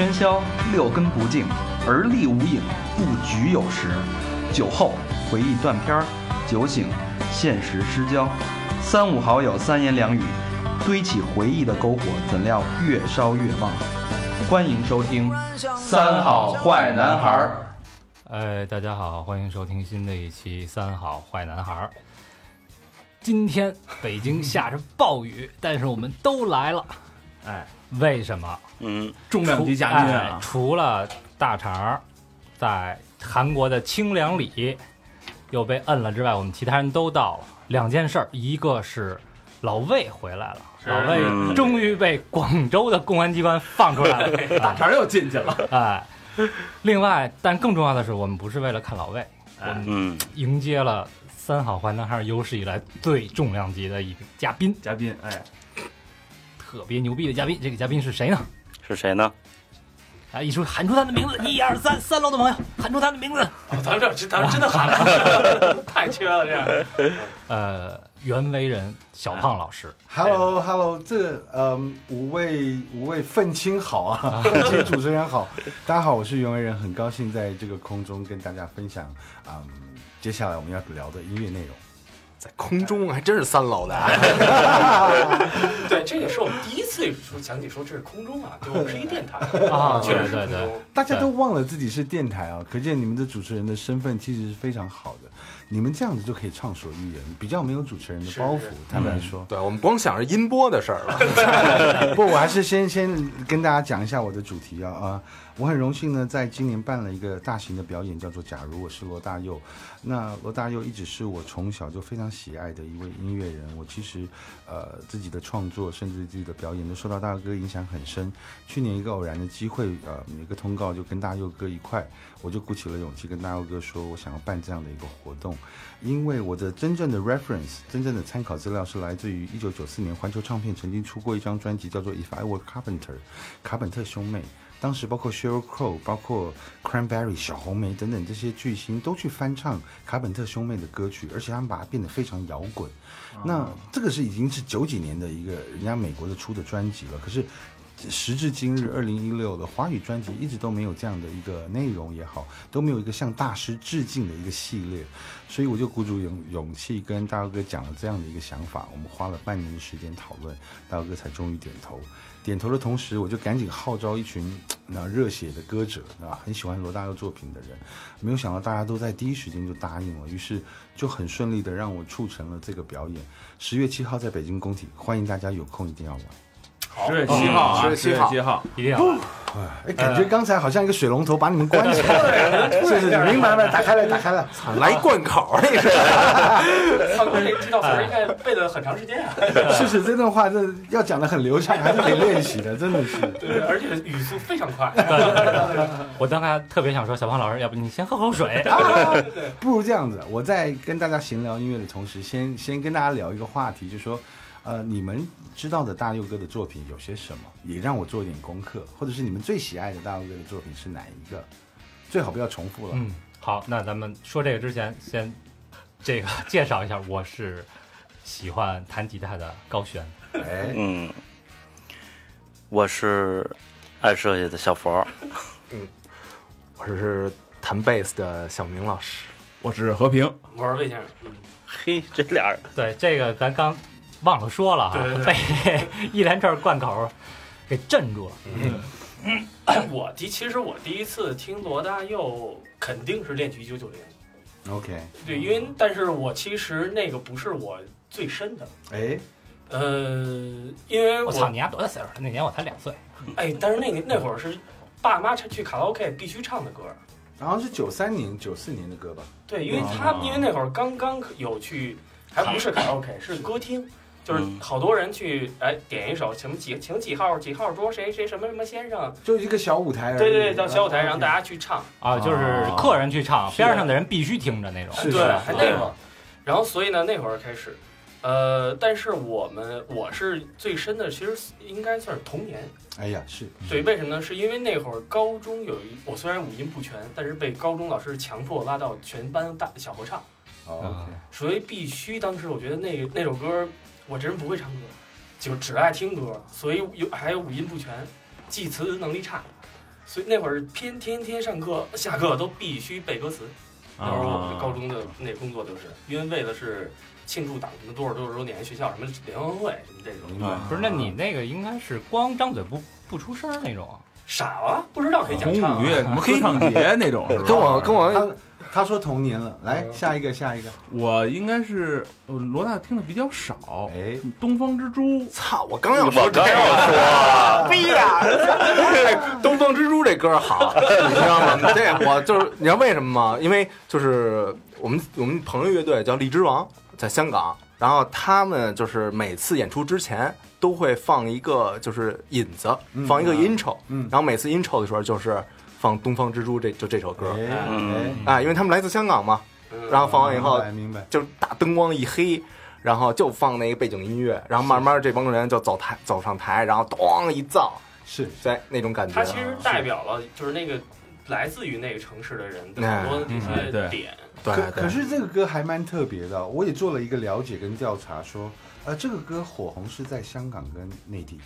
喧嚣，六根不净，而立无影，不局有时。酒后回忆断片儿，酒醒现实失焦。三五好友三言两语，堆起回忆的篝火，怎料越烧越旺。欢迎收听《三好坏男孩儿》。哎，大家好，欢迎收听新的一期《三好坏男孩儿》。今天北京下着暴雨，但是我们都来了。哎，为什么？嗯，重量级嘉宾除了大肠在韩国的清凉里又被摁了之外，我们其他人都到了。两件事儿，一个是老魏回来了，老魏嗯终于被广州的公安机关放出来了。大肠又进去了。哎，另外，但更重要的是，我们不是为了看老魏，我们嗯，迎接了三好坏男孩有史以来最重量级的一个嘉宾，嘉宾，哎，特别牛逼的嘉宾。这个嘉宾是谁呢？是谁呢？啊，一说喊出他的名字，一二三，三楼的朋友喊出他的名字。哦咱们这这咱们真的喊了，太缺了这样。呃，袁惟仁小胖老师，Hello Hello，这个嗯，五位五位愤青好啊，愤青主持人好，大家好，我是袁惟仁，很高兴在这个空中跟大家分享嗯，接下来我们要聊的音乐内容。在空中还真是三楼的，对，这也是我们第一次说讲起说这是空中啊，对，我们是一电台 啊确实是对对对空中。大家都忘了自己是电台啊，可见你们的主持人的身份其实是非常好的。你们这样子就可以畅所欲言，比较没有主持人的包袱是是。坦白说，对我们光想着音波的事儿了。不，我还是先先跟大家讲一下我的主题啊啊！我很荣幸呢，在今年办了一个大型的表演，叫做《假如我是罗大佑》。那罗大佑一直是我从小就非常喜爱的一位音乐人。我其实呃自己的创作，甚至自己的表演，都受到大佑哥影响很深。去年一个偶然的机会，呃，有一个通告就跟大佑哥一块，我就鼓起了勇气跟大佑哥说，我想要办这样的一个活动。因为我的真正的 reference，真正的参考资料是来自于一九九四年环球唱片曾经出过一张专辑，叫做《If I Were Carpenter》，卡本特兄妹。当时包括 Sheryl Crow、包括 Cranberry、小红莓等等这些巨星都去翻唱卡本特兄妹的歌曲，而且他们把它变得非常摇滚。那这个是已经是九几年的一个人家美国的出的专辑了，可是时至今日，二零一六的华语专辑一直都没有这样的一个内容也好，都没有一个向大师致敬的一个系列，所以我就鼓足勇勇气跟大佑哥讲了这样的一个想法，我们花了半年的时间讨论，大佑哥才终于点头。点头的同时，我就赶紧号召一群那热血的歌者啊，很喜欢罗大佑作品的人，没有想到大家都在第一时间就答应了，于是就很顺利的让我促成了这个表演。十月七号在北京工体，欢迎大家有空一定要来。十月七号啊，十月7号七号，一定要来哎，感觉刚才好像一个水龙头把你们关起来，是是是，明白了，打开了，打开了。来灌口那是，唱歌这这道词儿应该背了很长时间啊，是是，这段话这要讲的很流畅，还是得练习的，真的是。对，而且语速非常快。我刚才特别想说，小胖老师，要不你先喝口水。啊，不如这样子，我在跟大家闲聊音乐的同时，先先跟大家聊一个话题，就是说，呃，你们知道的大佑哥的作品有些什么？也让我做一点功课，或者是你们最喜爱的大佑哥的作品是哪一个？最好不要重复了。嗯，好，那咱们说这个之前，先这个介绍一下，我是喜欢弹吉他的高璇。哎，嗯，我是爱设计的小佛，嗯我是弹贝斯的小明老师。我是和平，我是魏先生，嗯，嘿，这俩人，对，这个咱刚忘了说了哈，对对被 一连串贯口给镇住了。嗯。我第其实我第一次听罗大佑肯定是恋曲一九九零，OK，对，因为但是我其实那个不是我最深的，哎，呃，因为我操，你丫多大岁数？那年我才两岁。哎，但是那个那会儿是爸妈去卡拉 OK 必须唱的歌，然后是九三年、九四年的歌吧？对，因为他因为那会儿刚刚有去，还不是卡拉 OK，是歌厅，就是嗯。好多人去哎点一首什么几请几号几号桌谁谁什么什么先生，就一个小舞台而已。对对对，到小舞台啊让大家去唱，啊，就是客人去唱，边上的人必须听着那种。是对，还那会儿，然后所以呢那会儿开始，呃，但是我们我是最深的，其实应该算是童年。哎呀，是。对，为什么呢？是因为那会儿高中有一，我虽然五音不全，但是被高中老师强迫拉到全班大小合唱，哦。啊所以必须当时我觉得那个那首歌，我这人不会唱歌，就只爱听歌，所以有还有五音不全，记词能力差。所以那会儿天天天上课下课都必须背歌词。那会儿我们高中的那工作就是，因为为的是庆祝党什么多少多少周年，学校什么联欢会什么这种。明白不是，那你那个应该是光张嘴不不出声那种。傻了，不知道可以讲唱啊。红五月什么歌唱节那种，跟我跟我他他说童年了，来下一个下一个，我应该是呃罗大听的比较少，哎，东方之珠，操！我刚要说这个，说，逼呀！哎 东方之珠这歌好，你知道吗？这我就是你知道为什么吗？因为就是我们我们朋友乐队叫荔枝王，在香港，然后他们就是每次演出之前都会放一个就是引子，嗯放一个 intro，嗯然后每次 intro 的时候就是放《东方之珠》这就这首歌，哎因为他们来自香港嘛，嗯。然后放完以后明白，就是大灯光一黑，然后就放那个背景音乐，然后慢慢这帮人就走台走上台，然后咚一造，是。在那种感觉。它其实代表了就是那个来自于那个城市的人的很多那嗯些点。对对可可是这个歌还蛮特别的，我也做了一个了解跟调查，说，呃，这个歌火红是在香港跟内地，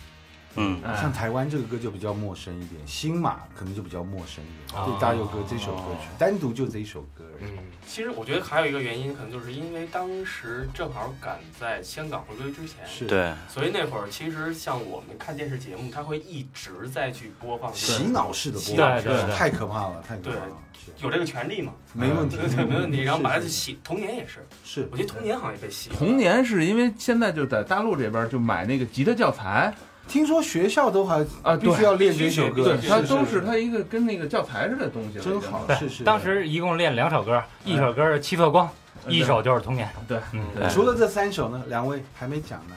嗯，哎像台湾这个歌就比较陌生一点，新马可能就比较陌生一点。哦对大佑哥这首歌曲，单独就这一首歌。嗯，其实我觉得还有一个原因，可能就是因为当时正好赶在香港回归之前，是对，所以那会儿其实像我们看电视节目，它会一直在去播放洗，脑式的播洗放，对对对太可怕了，太可怕了。有这个权利嘛？没问题对，没问题。然后把它洗，童年也是，是我觉得童年好像也被洗了。童年是因为现在就在大陆这边就买那个吉他教材听说学校都还啊，必须要练这首歌，对，是它都是是。它一个跟那个教材似的东西了，真好，是是。当时一共练两首歌，一首歌是《七色光》，一首就是《童年》。对，嗯，除了这三首呢，两位还没讲呢。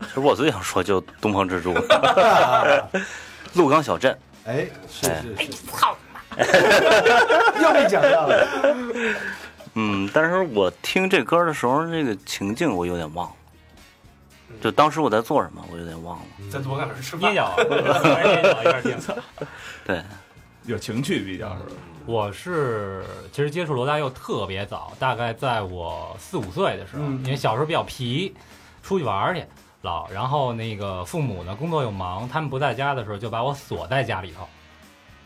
其实我最想说就东方之珠，鹿港小镇，哎，是哎。是。是，操，又被讲到了。嗯，但是我听这歌的时候，那个情境我有点忘了，就当时我在做什么，我有点忘了。在左港上吃饭捏，脚，一边捏脚一边听。对，有情趣比较是吧？我是其实接触罗大佑特别早，大概在我四五岁的时候，嗯。因为小时候比较皮，出去玩去老，然后那个父母呢工作又忙，他们不在家的时候就把我锁在家里头，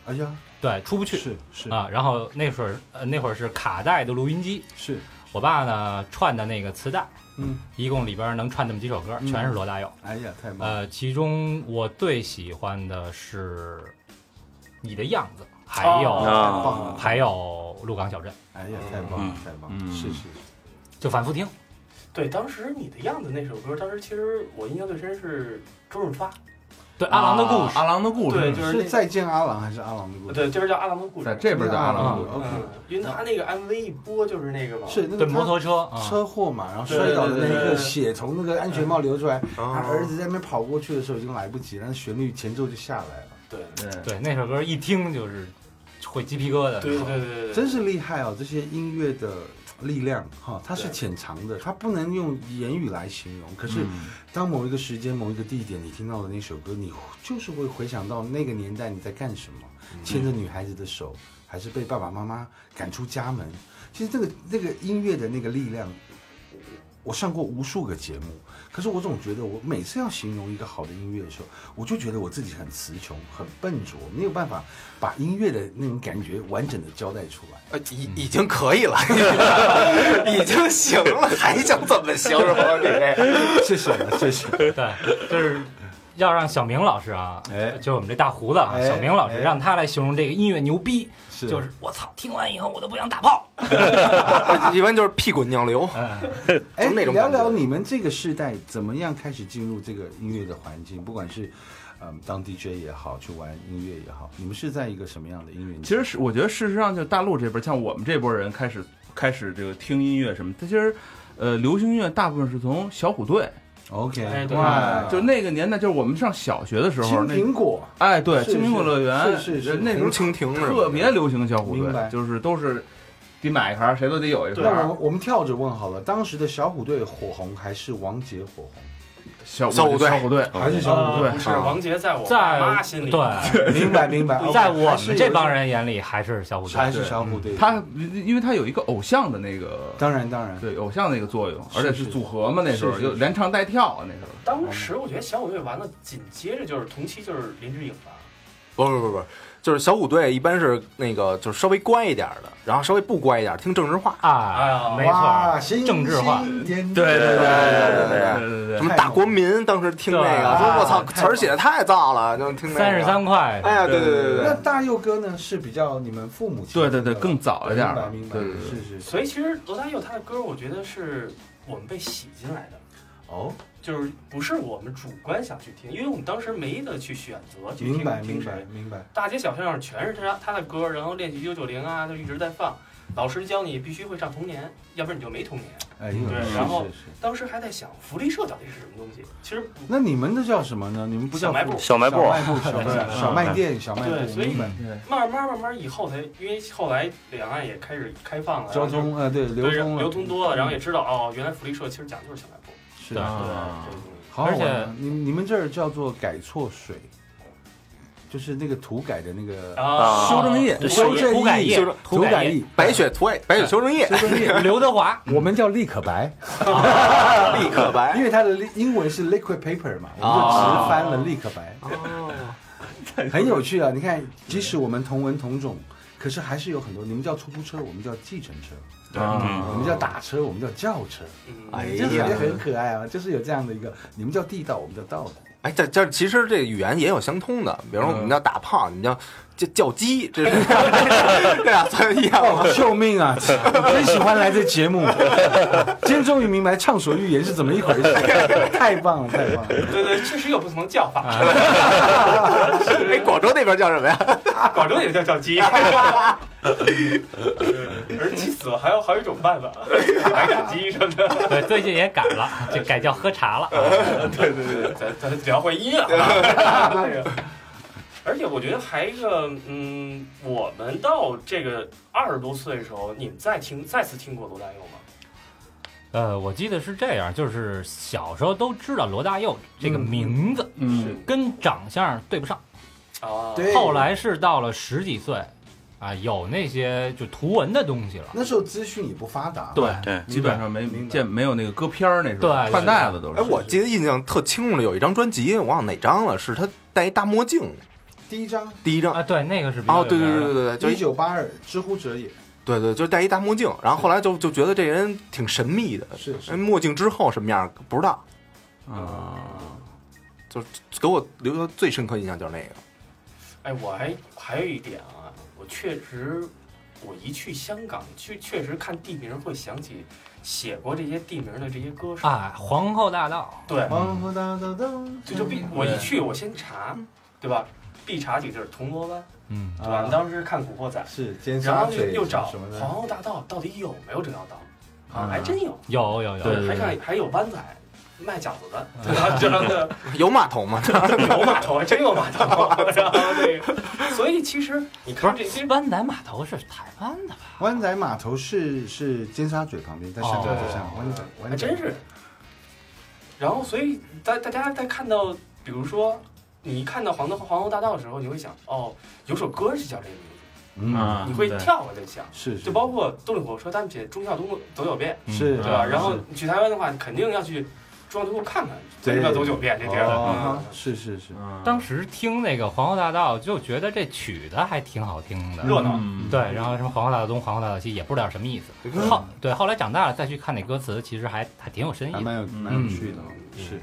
哎呀，对，出不去。是是。啊。然后那会儿呃那会儿是卡带的录音机，是，我爸呢串的那个磁带，嗯，一共里边能串那么几首歌，嗯。全是罗大佑。哎呀，太棒了。呃，其中我最喜欢的是《你的样子》，还有、哦太棒了，还有《鹿港小镇》，哎呀，太棒了嗯，太棒了，嗯。是是，就反复听。对，当时你的样子那首歌，当时其实我印象最深是周润发，对阿郎的故事，阿郎的故事，对就是再见阿郎还是阿郎的故事？对，就是叫阿郎的故事。在这边叫阿郎的故事。因为他那个 MV 一播就是那个嘛，是那个摩托车车祸嘛，然后摔倒的那一刻，对对对对。血从那个安全帽流出来，他啊儿子在那边跑过去的时候已经来不及了，那旋律前奏就下来了，对。对，对那首歌一听就是会鸡皮疙瘩。对对对对对，真是厉害哦！这些音乐的力量哈，它是潜藏的，它不能用言语来形容。可是嗯当某一个时间、某一个地点，你听到的那首歌，你就是会回想到那个年代你在干什么，牵着女孩子的手，还是被爸爸妈妈赶出家门。其实这个那个音乐的那个力量，我上过无数个节目，可是我总觉得我每次要形容一个好的音乐的时候，我就觉得我自己很词穷、很笨拙，没有办法把音乐的那种感觉完整的交代出来。呃已已经可以了，已经行了，还想怎么形容你这？谢谢了，谢谢。对，就是要让小明老师啊，哎就是我们这大胡子啊，哎小明老师哎让他来形容这个音乐牛逼，是就是我操，听完以后我都不想打炮。一般就是屁滚尿流。嗯，哎，聊聊你们这个世代怎么样开始进入这个音乐的环境，不管是嗯当 DJ 也好，去玩音乐也好，你们是在一个什么样的音乐？其实是我觉得事实上就大陆这边，像我们这波人开始开始这个听音乐什么，它其实。呃，流行音乐大部分是从小虎队，OK，哎对。哇，就那个年代，就是我们上小学的时候，青那苹果，哎，对，青苹果乐园，是是是。那时候蜻蜓特别流行小虎队，就是都是得买一盘，谁都得有一盘。那我盘。们我们跳着问好了，当时的小虎队火红还是王杰火红？小小虎队小虎队，还是小虎队是王杰在我在爸妈心里，对，明白明白，在我们这帮人眼里还是小虎队。还是小虎队。他因为他有一个偶像的那个，当然当然，对偶像那个作用，而且是组合嘛，那时候就连唱带跳啊，那时候。当时我觉得小虎队完了，紧接着就是同期就是林志颖吧，不不不不，就是小虎队一般是那个就是稍微乖一点的，然后稍微不乖一点听政治话啊，没错，政治话，对对对对对对对，什么大国民当时听那个，我操，词儿写的太燥了，就听那三十三块，哎呀，对对对对，那大佑哥呢是比较你们父母对对对更早一点，明白明白，是是，所以其实罗大佑他的歌，我觉得是我们被洗进来的，哦。就是不是我们主观想去听，因为我们当时没得去选择去明白听听明白谁，明白。大街小巷上全是他他的歌，然后练习九九零啊，就一直在放。老师教你必须会唱童年，要不然你就没童年。哎对然后。当时还在想福利社到底是什么东西，其实那你们的叫什么呢？你们不叫小卖部小卖部小卖部、小卖对小卖店、小卖部，对所以。慢慢慢慢以后才，因为后来两岸也开始开放了，交通啊，对，流通流通多了，然后也知道哦，原来福利社其实讲的就是小卖部。是对。而且你你们这儿叫做改错水，就是那个涂改的那个啊，修正液修正液涂改液修正涂改液，白雪涂白雪修正液，修正液，刘德华，我们叫立可白 立可白。因为它的英文是 liquid paper 嘛，我们就直翻了立可白，哦，很有趣啊！你看，即使我们同文同种，可是还是有很多，你们叫出租车，我们叫计程车，对。我们叫打车，我们叫轿车，嗯。哎就是呀。也很可爱啊，就是有这样的一个，你们叫地道，我们叫道的。哎，这这其实这语言也有相通的，比如说我们叫打炮，你叫叫叫鸡，这是这俩算一样救命啊！真喜欢来这节目，今天终于明白畅所欲言是怎么一回事，太棒了，太棒了！对对，确实有不同的叫法。哎，广州那边叫什么呀？广州也叫叫鸡，而气死了，还有还有一种办法，白斩鸡什么的。对，最近也改了，就改叫喝茶了。对对对，咱咱聊回音乐啊。这个而且我觉得还一个，嗯，我们到这个二十多岁的时候，你们再听再次听过罗大佑吗？呃，我记得是这样，就是小时候都知道罗大佑这个名字，嗯跟长相对不上。啊，对后来是到了十几岁，啊，有那些就图文的东西了。那时候资讯也不发达，对对，基本上没见没有那个歌片儿那时候对饭袋子都是。哎，我记得印象特清楚的有一张专辑，我忘了哪张了，是他戴一大墨镜，第一张。第一张。啊，对，那个是比较哦，对对对对对，就一九八二，知乎者也。对对，就戴一大墨镜，然后后来就就觉得这人挺神秘的，是是。墨镜之后什么样不知道，啊，就给我留下最深刻印象就是那个。哎，我还还有一点啊，我确实，我一去香港，确确实看地名会想起写过这些地名的这些歌手。啊，皇后大道，对，皇后大道道，就就必我一去，我先查，对吧？必查几个字儿，铜锣湾，嗯，对吧？当时看《古惑仔》，是尖然后沙咀又找什么的，皇后大道到底有没有这条道？啊，嗯还真有，有有有，对还看还有湾仔卖饺子的，对吧？这样的 有码头吗？有码头，还真有码头。然后这个，所以其实你看这些，湾仔码头是台湾的吧？湾仔码头是是尖沙咀旁边，在香港哦在香港，湾仔湾仔还真是。然后，所以大大家在看到，比如说你一看到黄豆皇后大道的时候，你会想，哦，有首歌是叫这个名字嗯啊，你会跳过来想。是是。就包括动力火车，他们写忠孝东路走九遍，是对吧？嗯然后你去台湾的话，你肯定要去中央东路看看，为什么要走九遍这地儿？哦嗯，是是是，嗯。当时听那个皇后大道，就觉得这曲子还挺好听的。热闹。嗯。对，然后什么皇后大道东、皇后大道西，也不知道什么意思。嗯后对，后来长大了再去看那歌词，其实还还挺有深意的。还蛮有蛮有趣的是，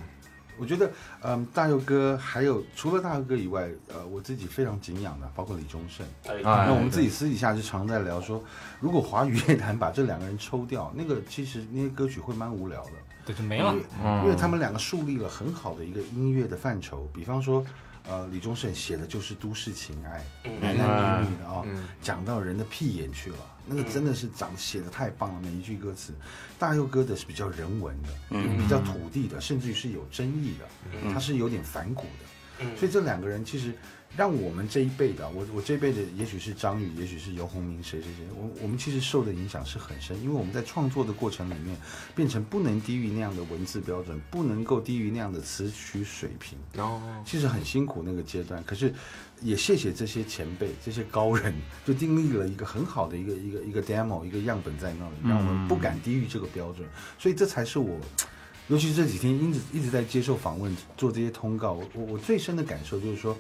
我觉得，嗯，大佑哥还有除了大佑哥以外，呃，我自己非常敬仰的，包括李宗盛。哎哎那我们自己私底下就常在聊说，如果华语乐坛把这两个人抽掉，那个其实那些歌曲会蛮无聊的。对，就没了因。为嗯因为他们两个树立了很好的一个音乐的范畴。比方说，呃，李宗盛写的就是都市情爱，男嗯，男女女的啊、嗯讲到人的屁眼去了，那个真的是长写的太棒了，每一句歌词。大佑哥的是比较人文的，嗯比较土地的，甚至于是有争议的，嗯它是有点反骨的。嗯所以这两个人其实让我们这一辈的，我我这一辈的，也许是张宇，也许是游鸿明，谁谁谁，我我们其实受的影响是很深，因为我们在创作的过程里面，变成不能低于那样的文字标准，不能够低于那样的词曲水平，然后其实很辛苦那个阶段。可是也谢谢这些前辈、这些高人，就订立了一个很好的一个一个一个 demo 一个样本在那里，让我们不敢低于这个标准，所以这才是我。尤其是这几天一直一直在接受访问，做这些通告，我我我最深的感受就是说，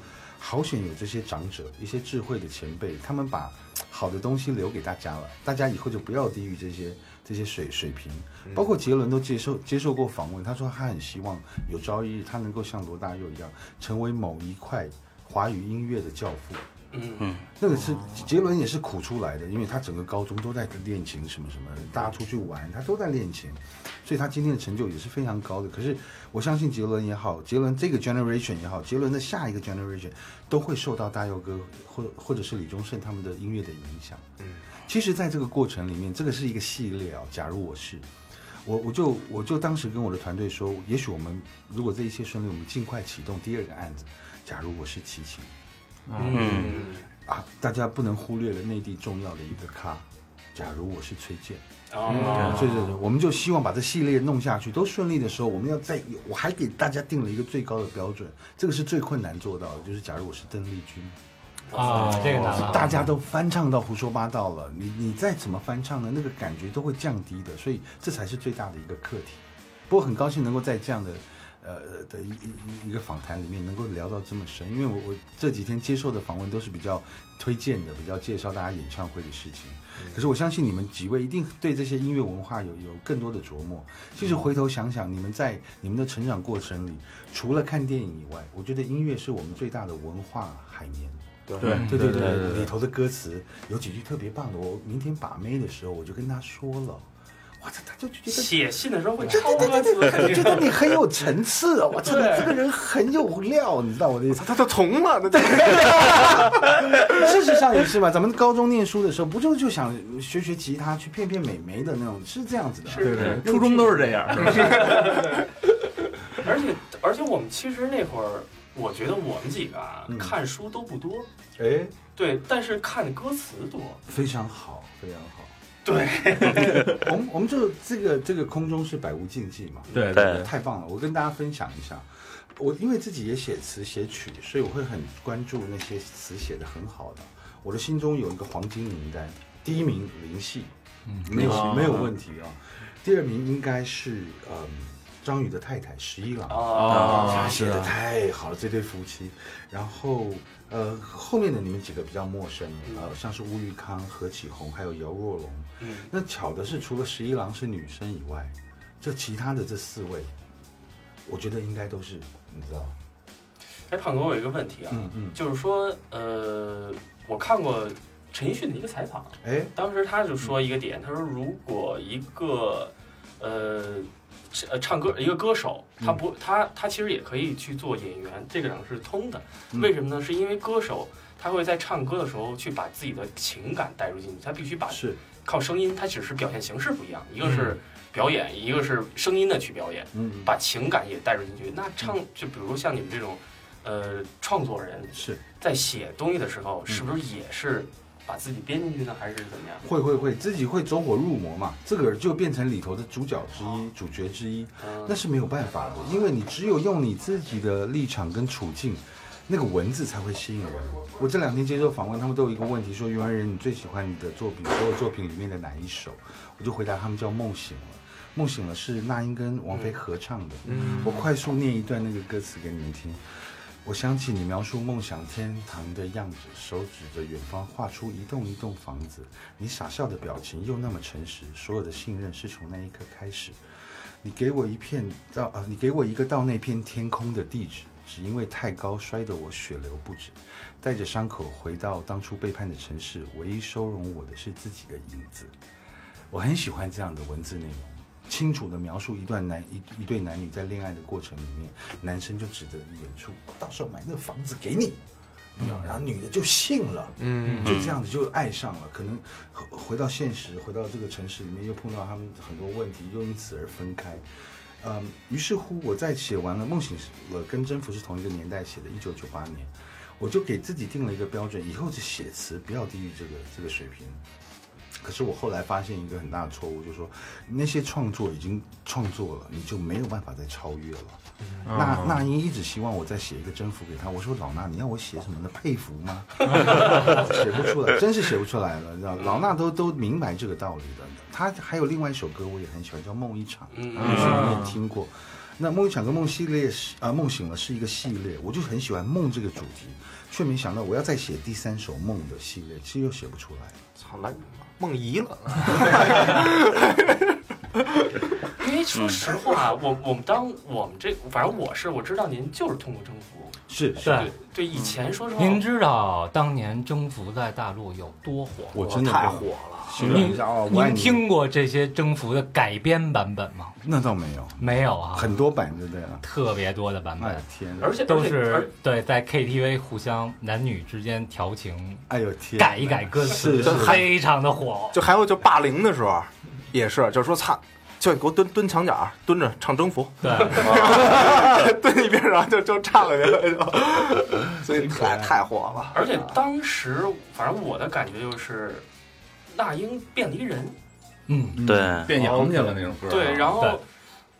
好险有这些长者，一些智慧的前辈，他们把好的东西留给大家了，大家以后就不要低于这些这些水水平。包括杰伦都接受接受过访问，他说他很希望有朝一日他能够像罗大佑一样，成为某一块华语音乐的教父。嗯那个是杰伦也是苦出来的，因为他整个高中都在练琴，什么什么，大家出去玩，他都在练琴，所以他今天的成就也是非常高的。可是我相信杰伦也好，杰伦这个 generation 也好，杰伦的下一个 generation 都会受到大佑哥或或者是李宗盛他们的音乐的影响。嗯，其实，在这个过程里面，这个是一个系列啊。假如我是我，我就我就当时跟我的团队说，也许我们如果这一切顺利，我们尽快启动第二个案子。假如我是齐秦。嗯啊，大家不能忽略了内地重要的一个咖。假如我是崔健，啊，对对对，我们就希望把这系列弄下去，都顺利的时候，我们要再，我还给大家定了一个最高的标准，这个是最困难做到的，就是假如我是邓丽君，啊，这个难了，大家都翻唱到胡说八道了，你你再怎么翻唱呢，那个感觉都会降低的，所以这才是最大的一个课题。不过很高兴能够在这样的。呃的一一一个访谈里面能够聊到这么深，因为我我这几天接受的访问都是比较推荐的，比较介绍大家演唱会的事情。可是我相信你们几位一定对这些音乐文化有有更多的琢磨。其实回头想想，你们在你们的成长过程里，除了看电影以外，我觉得音乐是我们最大的文化海绵。对对对对对对，里头的歌词有几句特别棒的，我明天把妹的时候我就跟他说了，哇，他他就觉得写信的时候会对抄歌词，觉得你很有层次啊！我真的这个人很有料，你知道我的意思？他都从了，那事实上也是嘛，咱们高中念书的时候，不就就想学学吉他，去骗骗美眉的那种，是这样子的。对对，初中都是这样。而且而且我们其实那会儿，我觉得我们几个啊，嗯看书都不多，哎，对，但是看歌词多。非常好，非常好。对，我们我们就这个这个空中是百无禁忌嘛，对对太棒了！我跟大家分享一下，我因为自己也写词写曲，所以我会很关注那些词写的很好的。我的心中有一个黄金名单，第一名林夕，嗯，没有、哦没有问题啊。第二名应该是嗯张宇的太太十一郎，哦他写的太好了，这对夫妻。然后呃后面的你们几个比较陌生，呃像是吴玉康、何启宏还有姚若龙。嗯，那巧的是，除了十一郎是女生以外，这其他的这四位，我觉得应该都是你知道，哎，胖哥，我有一个问题啊，嗯嗯，就是说，呃，我看过陈奕迅的一个采访，哎，当时他就说一个点，他说如果一个呃是呃唱歌一个歌手，他不他他其实也可以去做演员，这个两个是通的。嗯为什么呢？是因为歌手他会在唱歌的时候去把自己的情感带入进去，他必须把是靠声音，他只是表现形式不一样，一个是表演，一个是声音的去表演，嗯把情感也带入进去。那唱就比如像你们这种呃创作人，是在写东西的时候，是不是也是把自己编进去呢，还是怎么样？会会会自己会走火入魔嘛，自个儿就变成里头的主角之一、主角之一，嗯那是没有办法的，因为你只有用你自己的立场跟处境。那个文字才会吸引人。我这两天接受访问，他们都有一个问题，说袁人你最喜欢你的作品，所有作品里面的哪一首？我就回答他们叫《梦醒了》。梦醒了是那英跟王菲合唱的。嗯我快速念一段那个歌词给你们听。我想起你描述梦想天堂的样子，手指着远方画出一栋一栋房子。你傻笑的表情又那么诚实，所有的信任是从那一刻开始。你给我一片到呃，你给我一个到那片天空的地址，只因为太高摔得我血流不止，带着伤口回到当初背叛的城市，唯一收容我的是自己的影子。我很喜欢这样的文字内容，清楚的描述一段男一一对男女在恋爱的过程里面，男生就指着远处，到时候买那个房子给你，然后女的就信了，嗯就这样子就爱上了。可能回回到现实，回到这个城市里面，又碰到他们很多问题，又因此而分开。嗯，于是乎，我在写完了《梦醒了》跟《征服》是同一个年代写的，一九九八年，我就给自己定了一个标准，以后的写词不要低于这个这个水平。可是我后来发现一个很大的错误，就是说那些创作已经创作了，你就没有办法再超越了。那那英一直希望我再写一个征服给他，我说老衲，你要我写什么呢？佩服吗？写不出来，真是写不出来了，你知道？老衲都都明白这个道理的。他还有另外一首歌我也很喜欢，叫《梦一场》，嗯也许你也听过。那《梦一场》跟《梦系列》是啊，《梦醒了》是一个系列，我就很喜欢梦这个主题，却没想到我要再写第三首梦的系列，其实又写不出来。操，来梦遗了，因为说实话，我我们当我们这，反正我是我知道您就是通过征服，是，是对对对，以前说实话，您知道当年征服在大陆有多火吗？我真的太火了。形容一下哦，我爱你。您听过这些征服的改编版本吗？那倒没有，没有啊，很多版对不对了？特别多的版哎本，天，而且都是对在 KTV 互相男女之间调情，哎呦天，改一改歌词，是是。非常的火。就还有就霸凌的时候，也是，就是说操，就给我蹲蹲墙角，蹲着唱征服，对，蹲一边然后就就唱了，就，所以太太火了。而且当时，反正我的感觉就是，那英变了一个人，嗯，嗯对，变洋去了那种歌。对，然后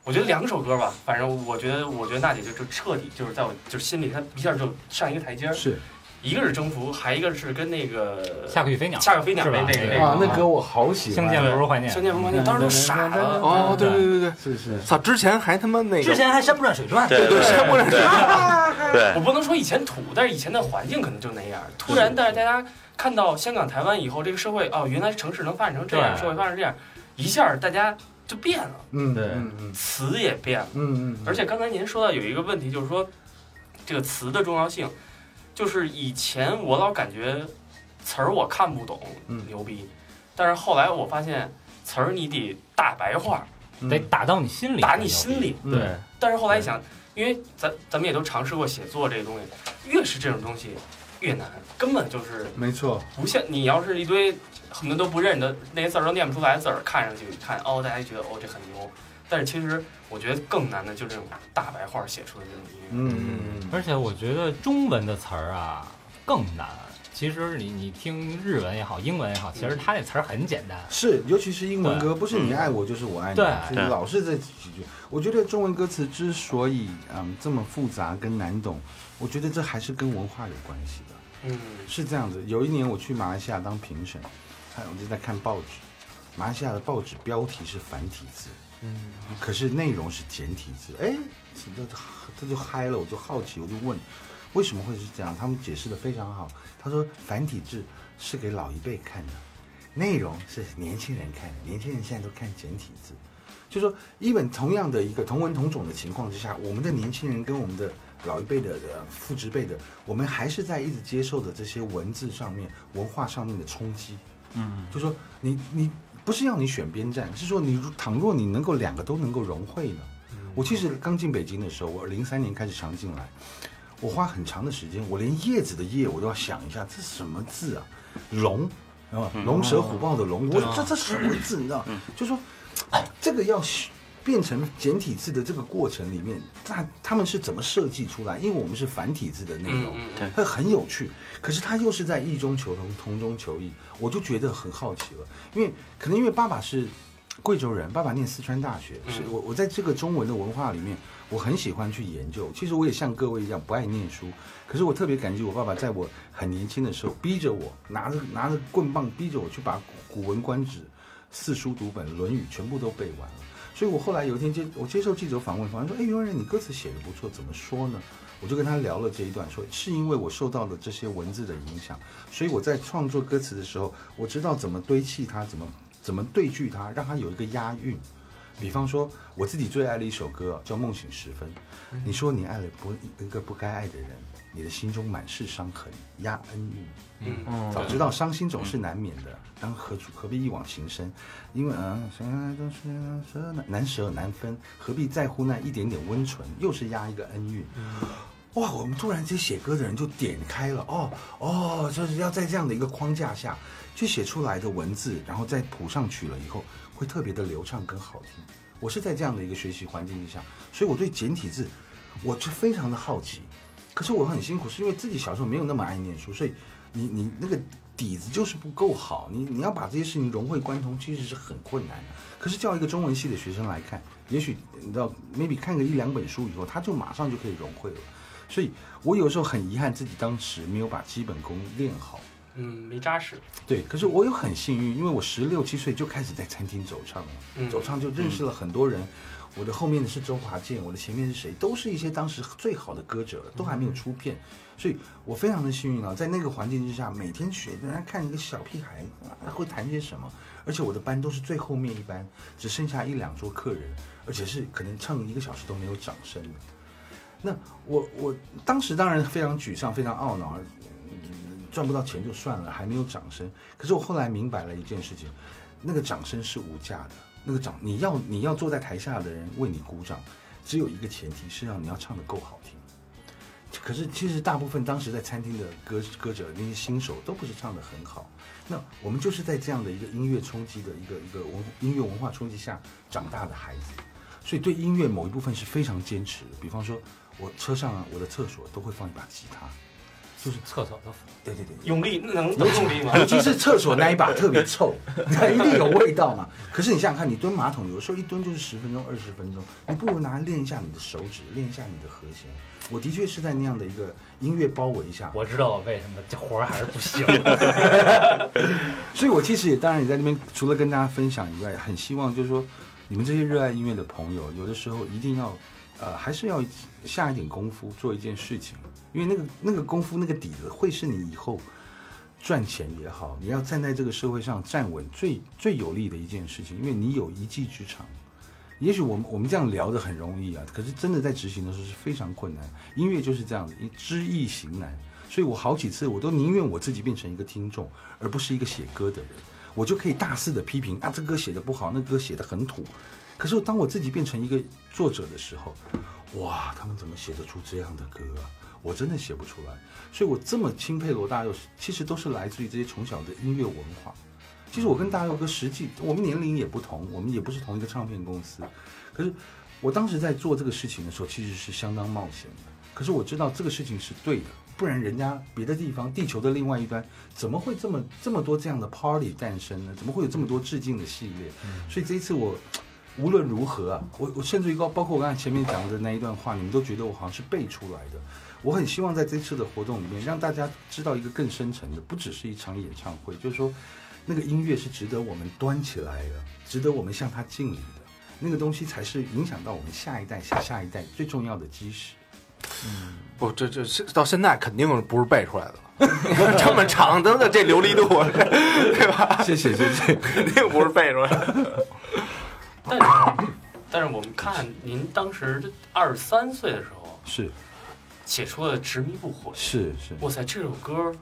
我觉得两首歌吧，反正我觉得，我觉得娜姐就就彻底就是在我就是心里，她一下就上一个台阶儿，是。一个是征服，还一个是跟那个下个雨飞鸟，下个飞鸟那那个。啊，那歌我好喜欢，相见不如怀念。相见不如怀念，当时都傻了。哦，对对对对，是是。操，之前还他妈那个，之前还山不转水转，对对山不转水转。对。我不能说以前土，但是以前的环境可能就那样。突然，但是大家看到香港、台湾以后，这个社会哦，原来城市能发展成这样，社会发展成这样，一下大家就变了，嗯，对。嗯嗯。词也变了。嗯嗯，而且刚才您说到有一个问题，就是说这个词的重要性，就是以前我老感觉词儿我看不懂，嗯。牛逼，但是后来我发现词儿你得大白话，得打到你心里，打你心里。嗯。对，但是后来一想，因为咱咱们也都尝试过写作这个东西，越是这种东西越难，根本就是没错，不像你要是一堆很多都不认的那些字儿都念不出来的字儿，看上去一看哦，大家觉得哦这很牛，但是其实我觉得更难的就是这种大白话写出的这种音乐。嗯嗯而且我觉得中文的词儿啊更难。其实你你听日文也好，英文也好，其实它那词儿很简单。是，尤其是英文歌，不是你爱我就是我爱你，对就是老是这几句。我觉得中文歌词之所以嗯这么复杂跟难懂，我觉得这还是跟文化有关系的。嗯。是这样子，有一年我去马来西亚当评审，看我就在看报纸，马来西亚的报纸标题是繁体字，嗯，可是内容是简体字，哎，这就这就嗨了，我就好奇，我就问，为什么会是这样？他们解释的非常好，他说繁体字是给老一辈看的，内容是年轻人看的，年轻人现在都看简体字，就说一本同样的一个同文同种的情况之下，我们的年轻人跟我们的老一辈的呃父执辈的，我们还是在一直接受的这些文字上面、文化上面的冲击。嗯，就说你你不是要你选边站，是说你倘若你能够两个都能够融汇呢？我其实刚进北京的时候，我零三年开始常进来，我花很长的时间，我连叶子的叶我都要想一下，这是什么字啊？龙，啊，龙蛇虎豹的龙，我这这什么字？你知道？就说哎这个要变成简体字的这个过程里面，那他们是怎么设计出来？因为我们是繁体字的内容，嗯对它很有趣，可是它又是在异中求同，同中求异，我就觉得很好奇了。因为可能因为爸爸是贵州人，爸爸念四川大学，是我我在这个中文的文化里面，我很喜欢去研究。其实我也像各位一样不爱念书，可是我特别感激我爸爸，在我很年轻的时候，逼着我拿着拿着棍棒，逼着我去把《古文观止》、四书读本、《论语》全部都背完了。所以我后来有一天接我接受记者访问，访问说：“哎，袁文仁，你歌词写的不错，怎么说呢？”我就跟他聊了这一段，说是因为我受到了这些文字的影响，所以我在创作歌词的时候，我知道怎么堆砌它，怎么怎么对句它，让它有一个押韵。比方说，我自己最爱的一首歌叫《梦醒时分》，你说你爱了不一个不该爱的人，你的心中满是伤痕，压恩怨。嗯早知道伤心总是难免的，当何何必一往情深？因为嗯，相爱都是难舍难难舍难分，何必在乎那一点点温存？又是压一个恩怨。哇，我们突然间写歌的人就点开了，哦哦，就是要在这样的一个框架下去写出来的文字，然后再谱上曲了以后，会特别的流畅跟好听。我是在这样的一个学习环境之下，所以我对简体字，我就非常的好奇。可是我很辛苦，是因为自己小时候没有那么爱念书，所以你你那个底子就是不够好，你你要把这些事情融会贯通，其实是很困难的。可是叫一个中文系的学生来看，也许你知道，maybe 看个一两本书以后，他就马上就可以融会了。所以我有时候很遗憾自己当时没有把基本功练好。嗯，没扎实。对，可是我又很幸运，因为我十六七岁就开始在餐厅走唱了，嗯走唱就认识了很多人。我的后面的是周华健，我的前面是谁，都是一些当时最好的歌者，都还没有出片，所以我非常的幸运啊，在那个环境之下，每天学，人家看一个小屁孩啊会弹些什么，而且我的班都是最后面一班，只剩下一两桌客人，而且是可能唱一个小时都没有掌声的。那我我当时当然非常沮丧，非常懊恼，嗯赚不到钱就算了，还没有掌声。可是我后来明白了一件事情，那个掌声是无价的。那个掌，你要你要坐在台下的人为你鼓掌，只有一个前提是让你要唱的够好听。可是其实大部分当时在餐厅的歌歌者那些新手都不是唱的很好。那我们就是在这样的一个音乐冲击的一个一个文音乐文化冲击下长大的孩子，所以对音乐某一部分是非常坚持的。比方说，我车上，我的厕所都会放一把吉他，就是厕所的对对对，用力能能用力吗？尤其是厕所那一把特别臭，一定有味道嘛。可是你想想看，你蹲马桶，有时候一蹲就是十分钟、二十分钟，你不如拿来练一下你的手指，练一下你的和弦。我的确是在那样的一个音乐包围下，我知道我为什么这活儿还是不行。所以我其实也当然也在那边，除了跟大家分享以外，很希望就是说，你们这些热爱音乐的朋友，有的时候一定要，呃，还是要下一点功夫做一件事情，因为那个那个功夫那个底子会是你以后赚钱也好，你要站在这个社会上站稳最最有利的一件事情，因为你有一技之长。也许我们我们这样聊着很容易啊，可是真的在执行的时候是非常困难。音乐就是这样子，知易行难。所以我好几次我都宁愿我自己变成一个听众，而不是一个写歌的人，我就可以大肆的批评啊，这歌写的不好，那歌写的很土。可是当我自己变成一个作者的时候，哇，他们怎么写得出这样的歌啊？我真的写不出来。所以我这么钦佩罗大佑，其实都是来自于这些从小的音乐文化。其实我跟大佑哥实际我们年龄也不同，我们也不是同一个唱片公司。可是我当时在做这个事情的时候，其实是相当冒险的。可是我知道这个事情是对的，不然人家别的地方，地球的另外一端，怎么会这么这么多这样的 party 诞生呢？怎么会有这么多致敬的系列？所以这一次我无论如何啊，我我甚至于包包括我刚才前面讲的那一段话，你们都觉得我好像是背出来的。我很希望在这次的活动里面，让大家知道一个更深层的，不只是一场演唱会，就是说。那个音乐是值得我们端起来的，值得我们向它敬礼的，那个东西才是影响到我们下一代、下下一代最重要的基石。嗯不，这这是到现在肯定不是背出来的了，这么长的这流利度，对吧？谢谢谢谢。肯定不是背出来的。但是，但是我们看您当时二十三岁的时候是。写出了《执迷不悔》，是是，哇塞，这首歌，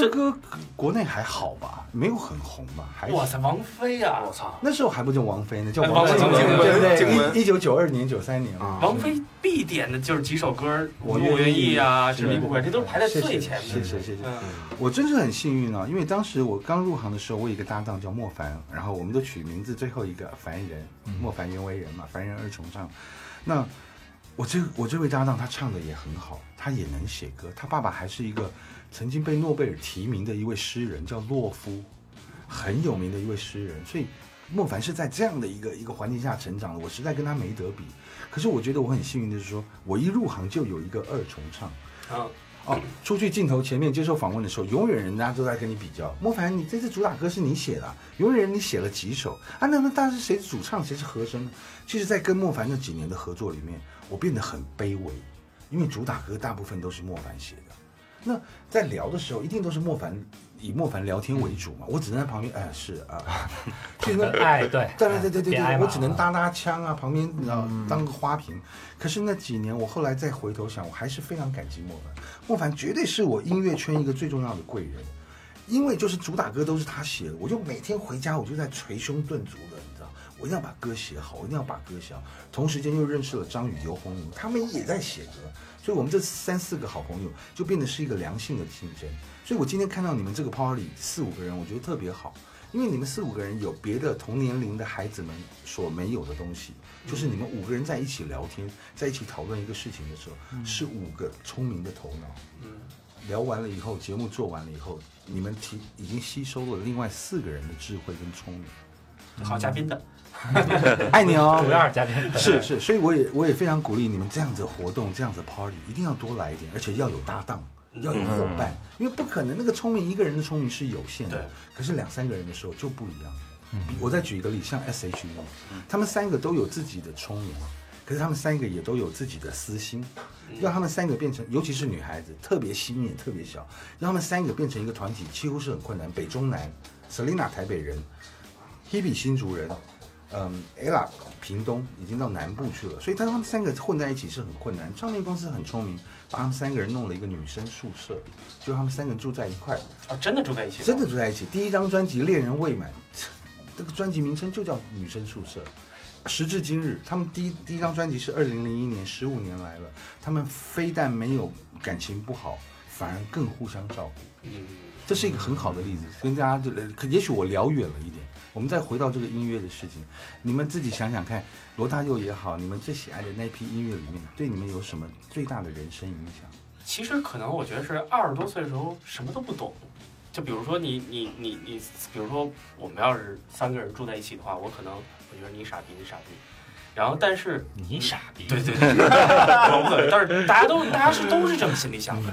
这歌国内还好吧，没有很红吧？还哇塞，王菲啊！我操！那时候还不叫王菲呢，叫哎王静雯，对不对？一九九二年、九三年啊王菲必点的就是几首歌，我我愿意啊，《是执迷不悔》，这都是排在最前面。谢谢谢谢。嗯，我真是很幸运啊，因为当时我刚入行的时候，我有一个搭档叫莫凡，然后我们都取名字最后一个凡人，莫凡原为人嘛，凡人二重唱。那我这我这位搭档他唱的也很好，他也能写歌，他爸爸还是一个曾经被诺贝尔提名的一位诗人，叫洛夫，很有名的一位诗人，所以。莫凡是在这样的一个一个环境下成长的，我实在跟他没得比。可是我觉得我很幸运的是说，我一入行就有一个二重唱，好，哦，出去镜头前面接受访问的时候，永远人家都在跟你比较。莫凡，你这次主打歌是你写的啊，永远你写了几首啊？那那当时谁是主唱，谁是和声呢？其实，在跟莫凡那几年的合作里面，我变得很卑微，因为主打歌大部分都是莫凡写的。那在聊的时候，一定都是莫凡以莫凡聊天为主嘛，我只能在旁边，哎，是啊，所以呢，哎，对，对对对对我只能搭搭腔啊，旁边你知道当个花瓶。可是那几年，我后来再回头想，我还是非常感激莫凡。莫凡绝对是我音乐圈一个最重要的贵人，因为就是主打歌都是他写的，我就每天回家我就在捶胸顿足的，你知道，我一定要把歌写好，我一定要把歌写好。同时间又认识了张宇、刘洪宁，他们也在写歌，所以我们这三四个好朋友就变得是一个良性的竞争。所以我今天看到你们这个 party 四五个人，我觉得特别好。因为你们四五个人有别的同年龄的孩子们所没有的东西，就是你们五个人在一起聊天，在一起讨论一个事情的时候，是五个聪明的头脑。嗯，聊完了以后，节目做完了以后，你们提已经吸收了另外四个人的智慧跟聪明，好嘉宾的，爱你哦主。要是嘉宾是是，所以我也我也非常鼓励你们这样子活动，这样子 party 一定要多来一点，而且要有搭档，要有伙伴，因为不可能那个聪明一个人的聪明是有限的，可是两三个人的时候就不一样。我再举一个例，像 S H E，他们三个都有自己的聪明，可是他们三个也都有自己的私心，让他们三个变成，尤其是女孩子，特别心眼特别小，让他们三个变成一个团体，几乎是很困难。北中南，Selina 台北人，Hebe 新竹人，嗯，ella 屏东已经到南部去了，所以他们三个混在一起是很困难。唱片公司很聪明，把他们三个人弄了一个女生宿舍，就他们三个住在一块，啊，真的住在一起，真的住在一起。第一张专辑《恋人未满》，这个专辑名称就叫《女生宿舍》。时至今日，他们第一第一张专辑是二零零一年，十五年来了，他们非但没有感情不好，反而更互相照顾。嗯，这是一个很好的例子，跟大家就可也许我聊远了一点，我们再回到这个音乐的事情，你们自己想想看，罗大佑也好，你们最喜爱的那批音乐里面，对你们有什么最大的人生影响？其实可能我觉得是二十多岁的时候什么都不懂，就比如说你你你你，比如说我们要是三个人住在一起的话，我可能我觉得你傻逼你傻逼，然后但是你傻逼，对对对，我 不，但是大家都大家是都是这么心里想的，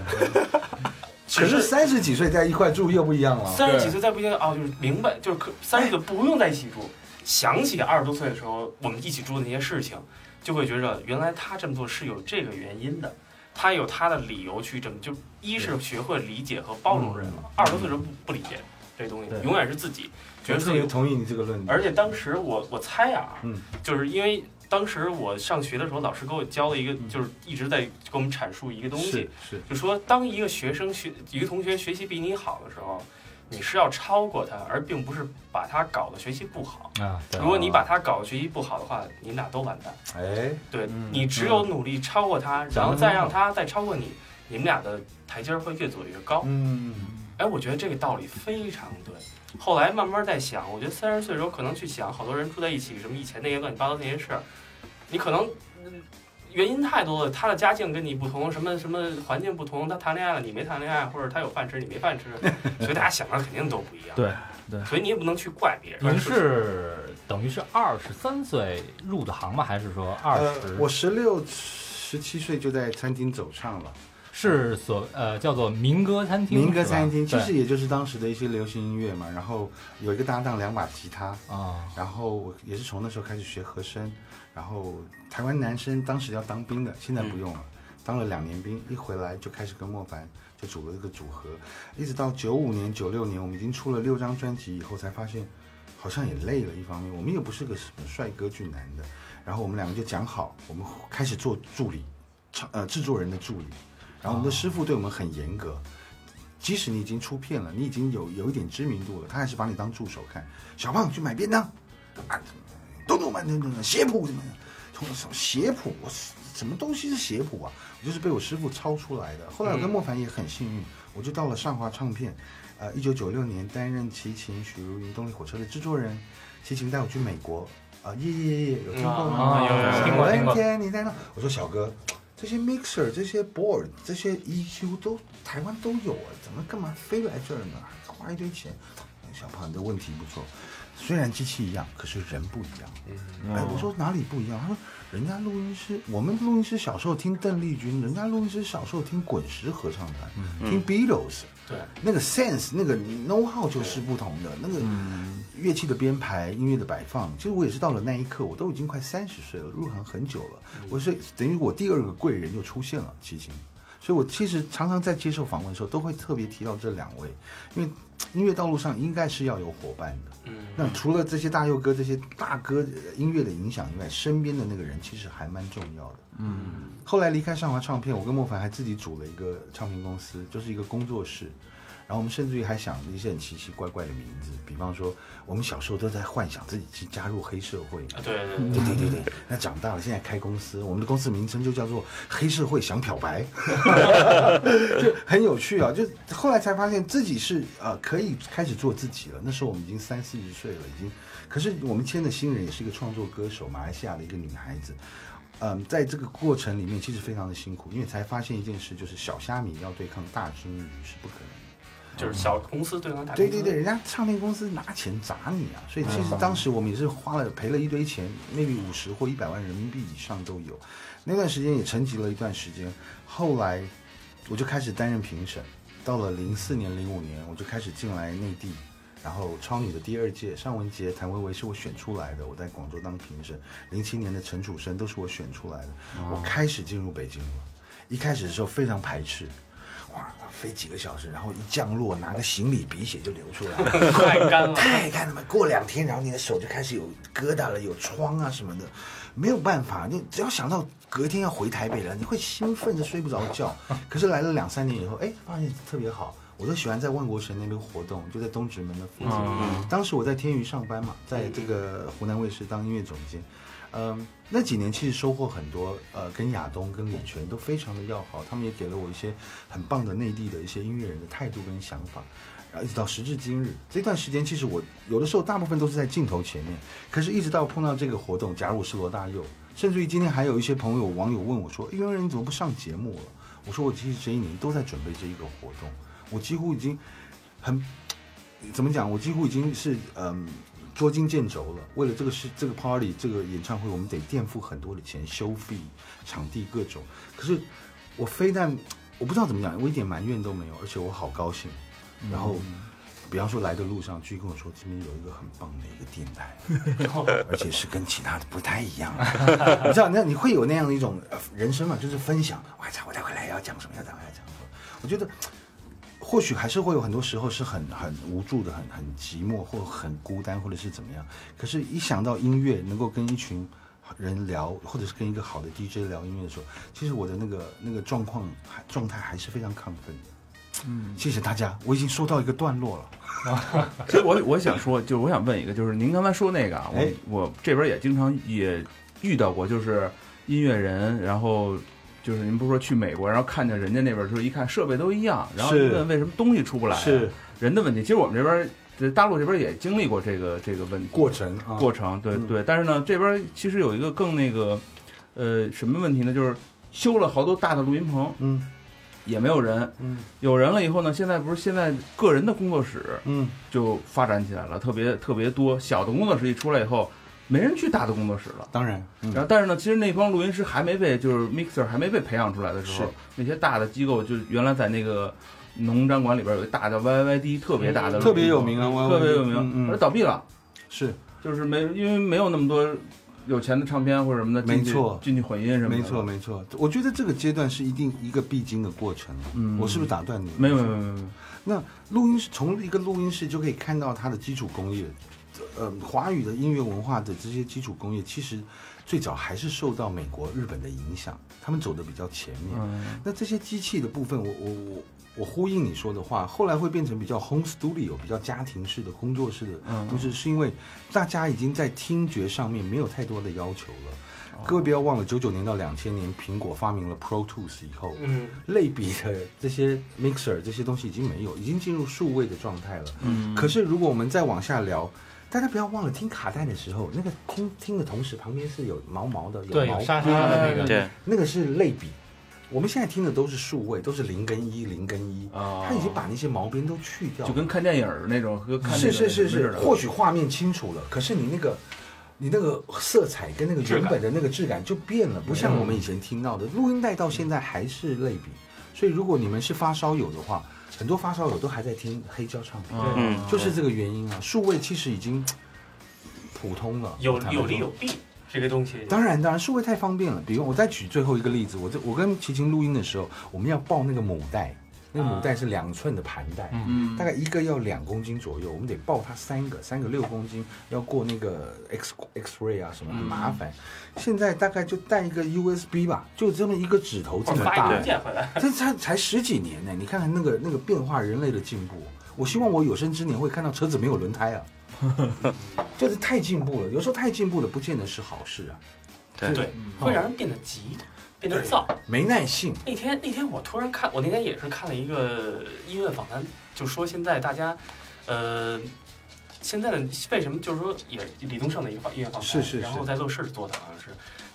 可是三十几岁在一块住又不一样了。三十几岁再不一样哦，就是明白，就是可三十岁不用在一起住，想起二十多岁的时候我们一起住的那些事情，就会觉着原来他这么做是有这个原因的，他有他的理由去这么，就一是学会理解和包容人了，二十多岁的时候不不理解这东西，永远是自己觉我得自己，特别同意你这个论点。而且当时我我猜啊，嗯就是因为。当时我上学的时候，老师给我教了一个，就是一直在给我们阐述一个东西，是是，就说当一个学生学一个同学学习比你好的时候，你是要超过他，而并不是把他搞得学习不好。啊，对如果你把他搞得学习不好的话，你们俩都完蛋。哎，对嗯你只有努力超过他，然后再让他再超过你，你们俩的台阶儿会越走越高。嗯，哎，我觉得这个道理非常对。后来慢慢在想，我觉得三十岁的时候可能去想，好多人住在一起，什么以前那些乱七八糟那些事儿，你可能嗯原因太多了。他的家境跟你不同，什么什么环境不同，他谈恋爱了你没谈恋爱，或者他有饭吃你没饭吃，所以大家想的肯定都不一样。对对所以你也不能去怪别人。您是等于是二十三岁入的行吗？还是说二呃，十？我十六、十七岁就在餐厅走上了。是所呃叫做民歌餐厅，民歌餐厅其实也就是当时的一些流行音乐嘛，然后有一个搭档，两把吉他，啊，然后我也是从那时候开始学和声，然后台湾男生当时要当兵的，现在不用了，当了两年兵，一回来就开始跟莫凡就组了一个组合，一直到九五年、九六年，我们已经出了六张专辑以后，才发现好像也累了。一方面，我们又不是个什么帅哥俊男的，然后我们两个就讲好，我们开始做助理，唱呃制作人的助理，然后我们的师傅对我们很严格。即使你已经出片了，你已经有有一点知名度了，他还是把你当助手看。小胖去买便当，啊，动动慢等等鞋谱怎么样？从什么鞋谱？我什么东西是鞋谱啊？我就是被我师傅抄出来的。后来我跟莫凡也很幸运，我就到了上华唱片，呃，一九九六年担任齐秦、许茹芸、动力火车的制作人。齐秦带我去美国，啊、耶耶耶，有听过吗？啊有有有听过听过天你在那？我说小哥，这些 mixer、这些 board、这些 EQ 都台湾都有啊，怎么干嘛非来这儿呢？花一堆钱。小胖，你的问题不错，虽然机器一样，可是人不一样。哎，我说哪里不一样？他说人家录音师，我们录音师小时候听邓丽君，人家录音师小时候听滚石合唱团，听 Beatles，对，那个 sense 那个 know how 就是不同的，那个乐器的编排、音乐的摆放，其实我也是到了那一刻，我都已经快三十岁了，入行很久了，我是等于我第二个贵人又出现了，齐秦。所以我其实常常在接受访问的时候，都会特别提到这两位，因为 音乐道路上应该是要有伙伴的。嗯，那除了这些大佑哥这些大哥呃音乐的影响以外，身边的那个人其实还蛮重要的。嗯，后来离开上华唱片，我跟莫凡还自己组了一个唱片公司，就是一个工作室。然后我们甚至于还想了一些很奇奇怪怪的名字，比方说我们小时候都在幻想自己去加入黑社会。啊对对对，对对对对，那长大了，现在开公司，我们的公司名称就叫做黑社会想漂白，就很有趣啊。就后来才发现自己是呃可以开始做自己了。那时候我们已经三四十岁了，已经。可是我们签的新人也是一个创作歌手，马来西亚的一个女孩子。嗯，在这个过程里面其实非常的辛苦，因为才发现一件事，就是小虾米要对抗大金鱼是不可能的。就是小公司对抗大公司。对对对，人家唱片公司拿钱砸你啊，所以其实当时我们也是花了赔了一堆钱，maybe 五十或一百万人民币以上都有。那段时间也沉寂了一段时间，后来我就开始担任评审。到了零四年、零五年，我就开始进来内地，然后超女的第二届，尚雯婕、谭维维是我选出来的，我在广州当评审。零七年的陈楚生都是我选出来的，我开始进入北京了。一开始的时候非常排斥，哇，飞几个小时，然后一降落，拿个行李鼻血就流出来了。太干了。太干了嘛！过两天，然后你的手就开始有疙瘩了，有疮啊什么的，没有办法。你只要想到隔天要回台北了，你会兴奋的睡不着觉。可是来了两三年以后，哎，发现特别好。我都喜欢在万国城那边活动，就在东直门的附近。嗯当时我在天娱上班嘛，在这个湖南卫视当音乐总监。嗯，那几年其实收获很多，呃，跟亚东、跟李泉都非常的要好，他们也给了我一些很棒的内地的一些音乐人的态度跟想法。然后一直到时至今日，这段时间其实我有的时候大部分都是在镜头前面，可是一直到碰到这个活动，假如我是罗大佑，甚至于今天还有一些朋友网友问我说：“音乐人你怎么不上节目了？”我说：“我其实这一年都在准备这一个活动，我几乎已经很 怎么讲？我几乎已经是嗯捉襟见肘了。为了这个事、这个 party、这个演唱会，我们得垫付很多的钱，收费、场地各种。可是我非但 我不知道怎么讲，我一点埋怨都没有，而且我好高兴。然后，比方说来的路上，居跟我说今天有一个很棒的一个电台，而且是跟其他的不太一样。你知道，那你会有那样的一种呃人生嘛，就是分享。我操，我待会来要讲什么，要待会来讲什么。我觉得。或许还是会有很多时候是很很无助的，很很寂寞，或很孤单，或者是怎么样。可是，一想到音乐能够跟一群人聊，或者是跟一个好的 DJ 聊音乐的时候，其实我的那个那个状况还状态还是非常亢奋的。嗯，谢谢大家，我已经说到一个段落了。其实我我想说，就是我想问一个，就是您刚才说那个啊，我哎我这边也经常也遇到过，就是音乐人，然后就是您不是说去美国，然后看见人家那边说一看设备都一样，然后一问为什么东西出不来、啊，人的问题。其实我们这边这大陆这边也经历过这个这个问题过程啊，过程，对嗯对。但是呢，这边其实有一个更那个呃什么问题呢？就是修了好多大的录音棚，嗯也没有人，嗯有人了以后呢，现在不是现在个人的工作室。嗯，就发展起来了，特别特别多。小的工作室一出来以后，没人去大的工作室了。当然，嗯。然后，但是呢，其实那帮录音师还没被，就是 mixer 还没被培养出来的时候是，那些大的机构就原来在那个农展馆里边有一大的 YYD，特别大的特别有名啊特别有名，而倒闭了，是。就是没因为没有那么多有钱的唱片或者什么的进去没错。进去混音什么的，没错，没错。我觉得这个阶段是一定一个必经的过程。嗯。我是不是打断你？没有没有没有没有，那录音室从一个录音室就可以看到它的基础工业，呃，华语的音乐文化的这些基础工业，其实最早还是受到美国、日本的影响，他们走的比较前面。嗯那这些机器的部分，我我我我呼应你说的话，后来会变成比较 home studio，比较家庭式的工作室的嗯都是是因为大家已经在听觉上面没有太多的要求了。各位不要忘了，九九年到两千年，苹果发明了 Pro Tools 以后，嗯，类比的这些 mixer 这些东西已经没有，已经进入数位的状态了。嗯可是如果我们再往下聊，大家不要忘了听卡带的时候，那个听听的同时旁边是有毛毛的，有，毛有沙沙的那个，对，那个是类比。我们现在听的都是数位，都是零跟一，零跟一，啊它已经把那些毛边都去掉了。就跟看电影儿那种和看是是是是，或许画面清楚了，可是你那个。你那个色彩跟那个原本的那个质感就变了，不像我们以前听到的录音带到现在还是类比。所以如果你们是发烧友的话，很多发烧友都还在听黑胶唱片，嗯就是这个原因啊。数位其实已经普通了，有有利有弊，这个东西。当然，当然，数位太方便了。比如，我再举最后一个例子，我这我跟齐秦录音的时候，我们要抱那个母带，那个母带是两寸的盘带，嗯大概一个要两公斤左右，我们得抱它三个，三个六公斤，要过那个 X X ray 啊什么，很麻烦。现在大概就带一个 USB 吧，就这么一个指头这么大发一个文，件回来，这才才十几年呢，你看看那个那个变化，人类的进步。我希望我有生之年会看到车子没有轮胎啊，就是太进步了。有时候太进步了，不见得是好事啊。对对，会让人变得急，变得燥。没耐性，那天那天我突然看，我那天也是看了一个音乐访谈，就说现在大家，呃，现在的为什么就是说也李宗盛的一个音乐访谈，是是是然后在乐视做的好像是，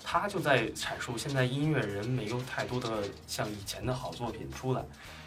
他就在阐述现在音乐人没有太多的像以前的好作品出来，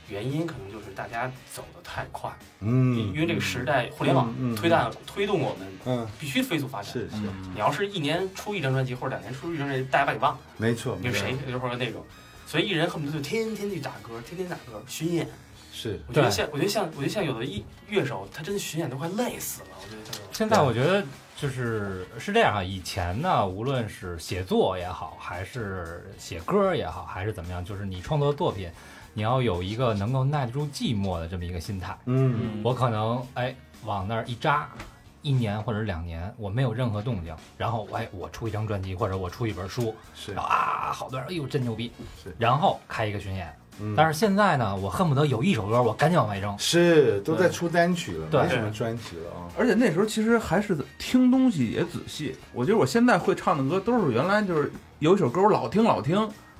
原因可能就是大家走得太快，嗯，因为这个时代互联网嗯嗯推大推动我们嗯。必须飞速发展。是是。嗯。你要是一年出一张专辑或者两年出一张专辑，大家把你忘了，没错，你是谁或者那种，所以艺人恨不得就天天去打歌，天天打歌巡演。是。我觉得像我觉得像我觉得像有的艺乐手，他真的巡演都快累死了。我觉得现在我觉得就是是这样啊，以前呢，无论是写作也好，还是写歌也好，还是怎么样，就是你创作的作品，你要有一个能够耐得住寂寞的这么一个心态。嗯我可能哎往那儿一扎，一年或者两年，我没有任何动静，然后哎我出一张专辑或者我出一本书，是啊好多人哎呦真牛逼是，然后开一个巡演。嗯但是现在呢，我恨不得有一首歌我赶紧往外扔。是都在出单曲了，对没什么专辑了啊。而且那时候其实还是听东西也仔细。我觉得我现在会唱的歌都是原来就是有一首歌我老听老听，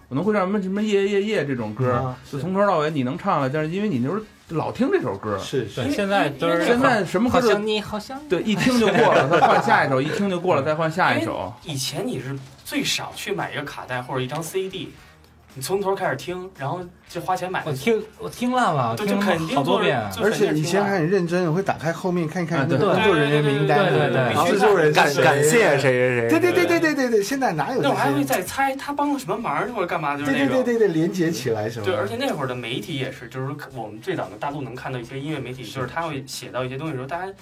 可能会唱什么什么夜夜夜这种歌，啊就从头到尾你能唱了，但是因为你那时候老听这首歌，是对，是，现在都是现在什么歌都好像你，好像你对一听就过了，再换下一首，一听就过了，再换下一首。以前你是最少去买一个卡带或者一张 CD，你从头开始听，然后就花钱买我。听我听烂了，对听就肯定好多遍。就而且以前还很认真，我会打开后面看一看工作人员名单，对对对然后人感是感谢谁谁谁，对对对对对对对，现在哪有这那我还会？再猜他帮了什么忙或者干嘛，就是对。对对对对，连接起来什么？对，而且那会儿的媒体也是，就是我们最早的大陆能看到一些音乐媒体，就是他会写到一些东西的时候，大家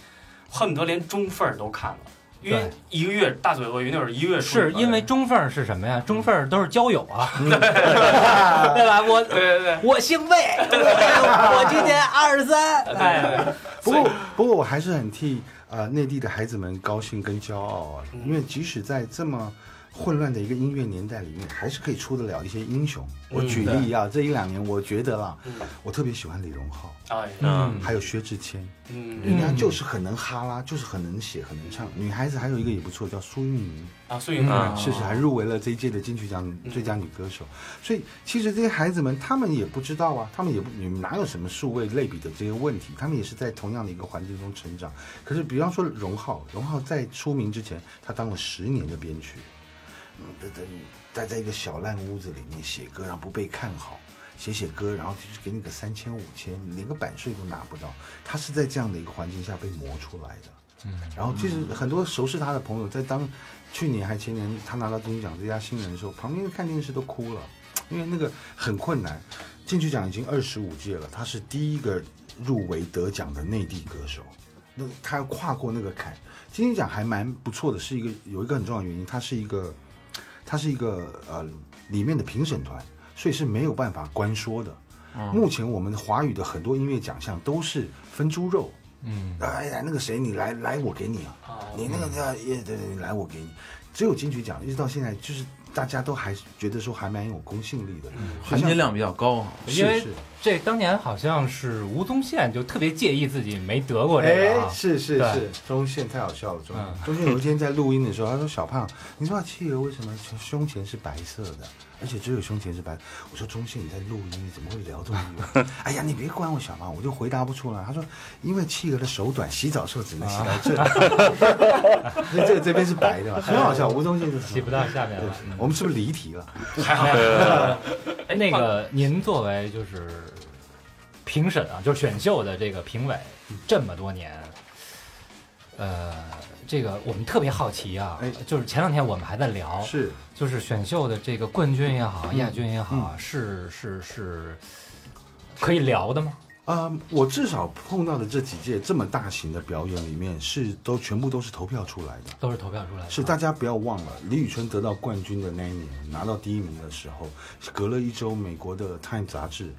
恨不得连中缝都看了，因为一个月大嘴鳄鱼那会儿一个月是因为中缝儿是什么呀？中缝儿都是交友啊，对。吧？我对对对，我姓魏，我我今年二十三，哎，不过不过我还是很替呃内地的孩子们高兴跟骄傲啊，嗯因为即使在这么混乱的一个音乐年代里面，还是可以出得了一些英雄。我嗯举例啊，这一两年我觉得啦，嗯，我特别喜欢李荣浩，哎，嗯。还有薛之谦，嗯。人家就是很能哈拉，就是很能写，很能唱。女孩子还有一个也不错，叫苏运莹，啊，苏运莹。是是还入围了这一届的金曲奖最佳女歌手。所以其实这些孩子们，他们也不知道啊，他们也不你们哪有什么数位类比的这些问题，他们也是在同样的一个环境中成长。可是比方说荣浩，荣浩在出名之前，他当了十年的编曲，嗯，在在待在一个小烂屋子里面写歌，然后不被看好。写写歌，然后就是给你个三千五千，你连个版税都拿不到。他是在这样的一个环境下被磨出来的。嗯，然后其实很多熟识他的朋友，在当去年还前年他拿到金曲奖最佳新人的时候，旁边看电视都哭了，因为那个很困难。金曲奖已经二十五届了，他是第一个入围得奖的内地歌手，那他要跨过那个坎。金曲奖还蛮不错的，是一个有一个很重要的原因，它是一个，它是一个呃里面的评审团，所以是没有办法官说的。目前我们华语的很多音乐奖项都是分猪肉，嗯，哎呀，那个谁，你来来，我给你啊，啊，你那个叫也对对，来我给你。只有金曲奖一直到现在，就是大家都还觉得说还蛮有公信力的，含金量比较高啊。因为这当年好像是吴宗宪就特别介意自己没得过这个啊。哎，，是是是，宗宪太好笑了。宗嗯。中线有一天在录音的时候，他说：“小胖，你知道企鹅为什么胸前是白色的，而且只有胸前是白的？”我说：“中线你在录音，你怎么会聊这么远？” 哎呀，你别管我小胖，我就回答不出来。他说：“因为企鹅的手短，洗澡时候只能洗到这，所 以这这边是白的嘛，很好笑。吴宗宪就是洗不到下面了。嗯我们是不是离题了？还好，哎，那个您作为就是评审啊，就是选秀的这个评委，这么多年，呃，这个我们特别好奇啊哎，就是前两天我们还在聊，是就是选秀的这个冠军也好，嗯亚军也好，是是是可以聊的吗？啊、我至少碰到的这几届这么大型的表演里面，是都全部都是投票出来的。都是投票出来的，是大家不要忘了，李宇春得到冠军的那一年，拿到第一名的时候，隔了一周，美国的《Time》杂志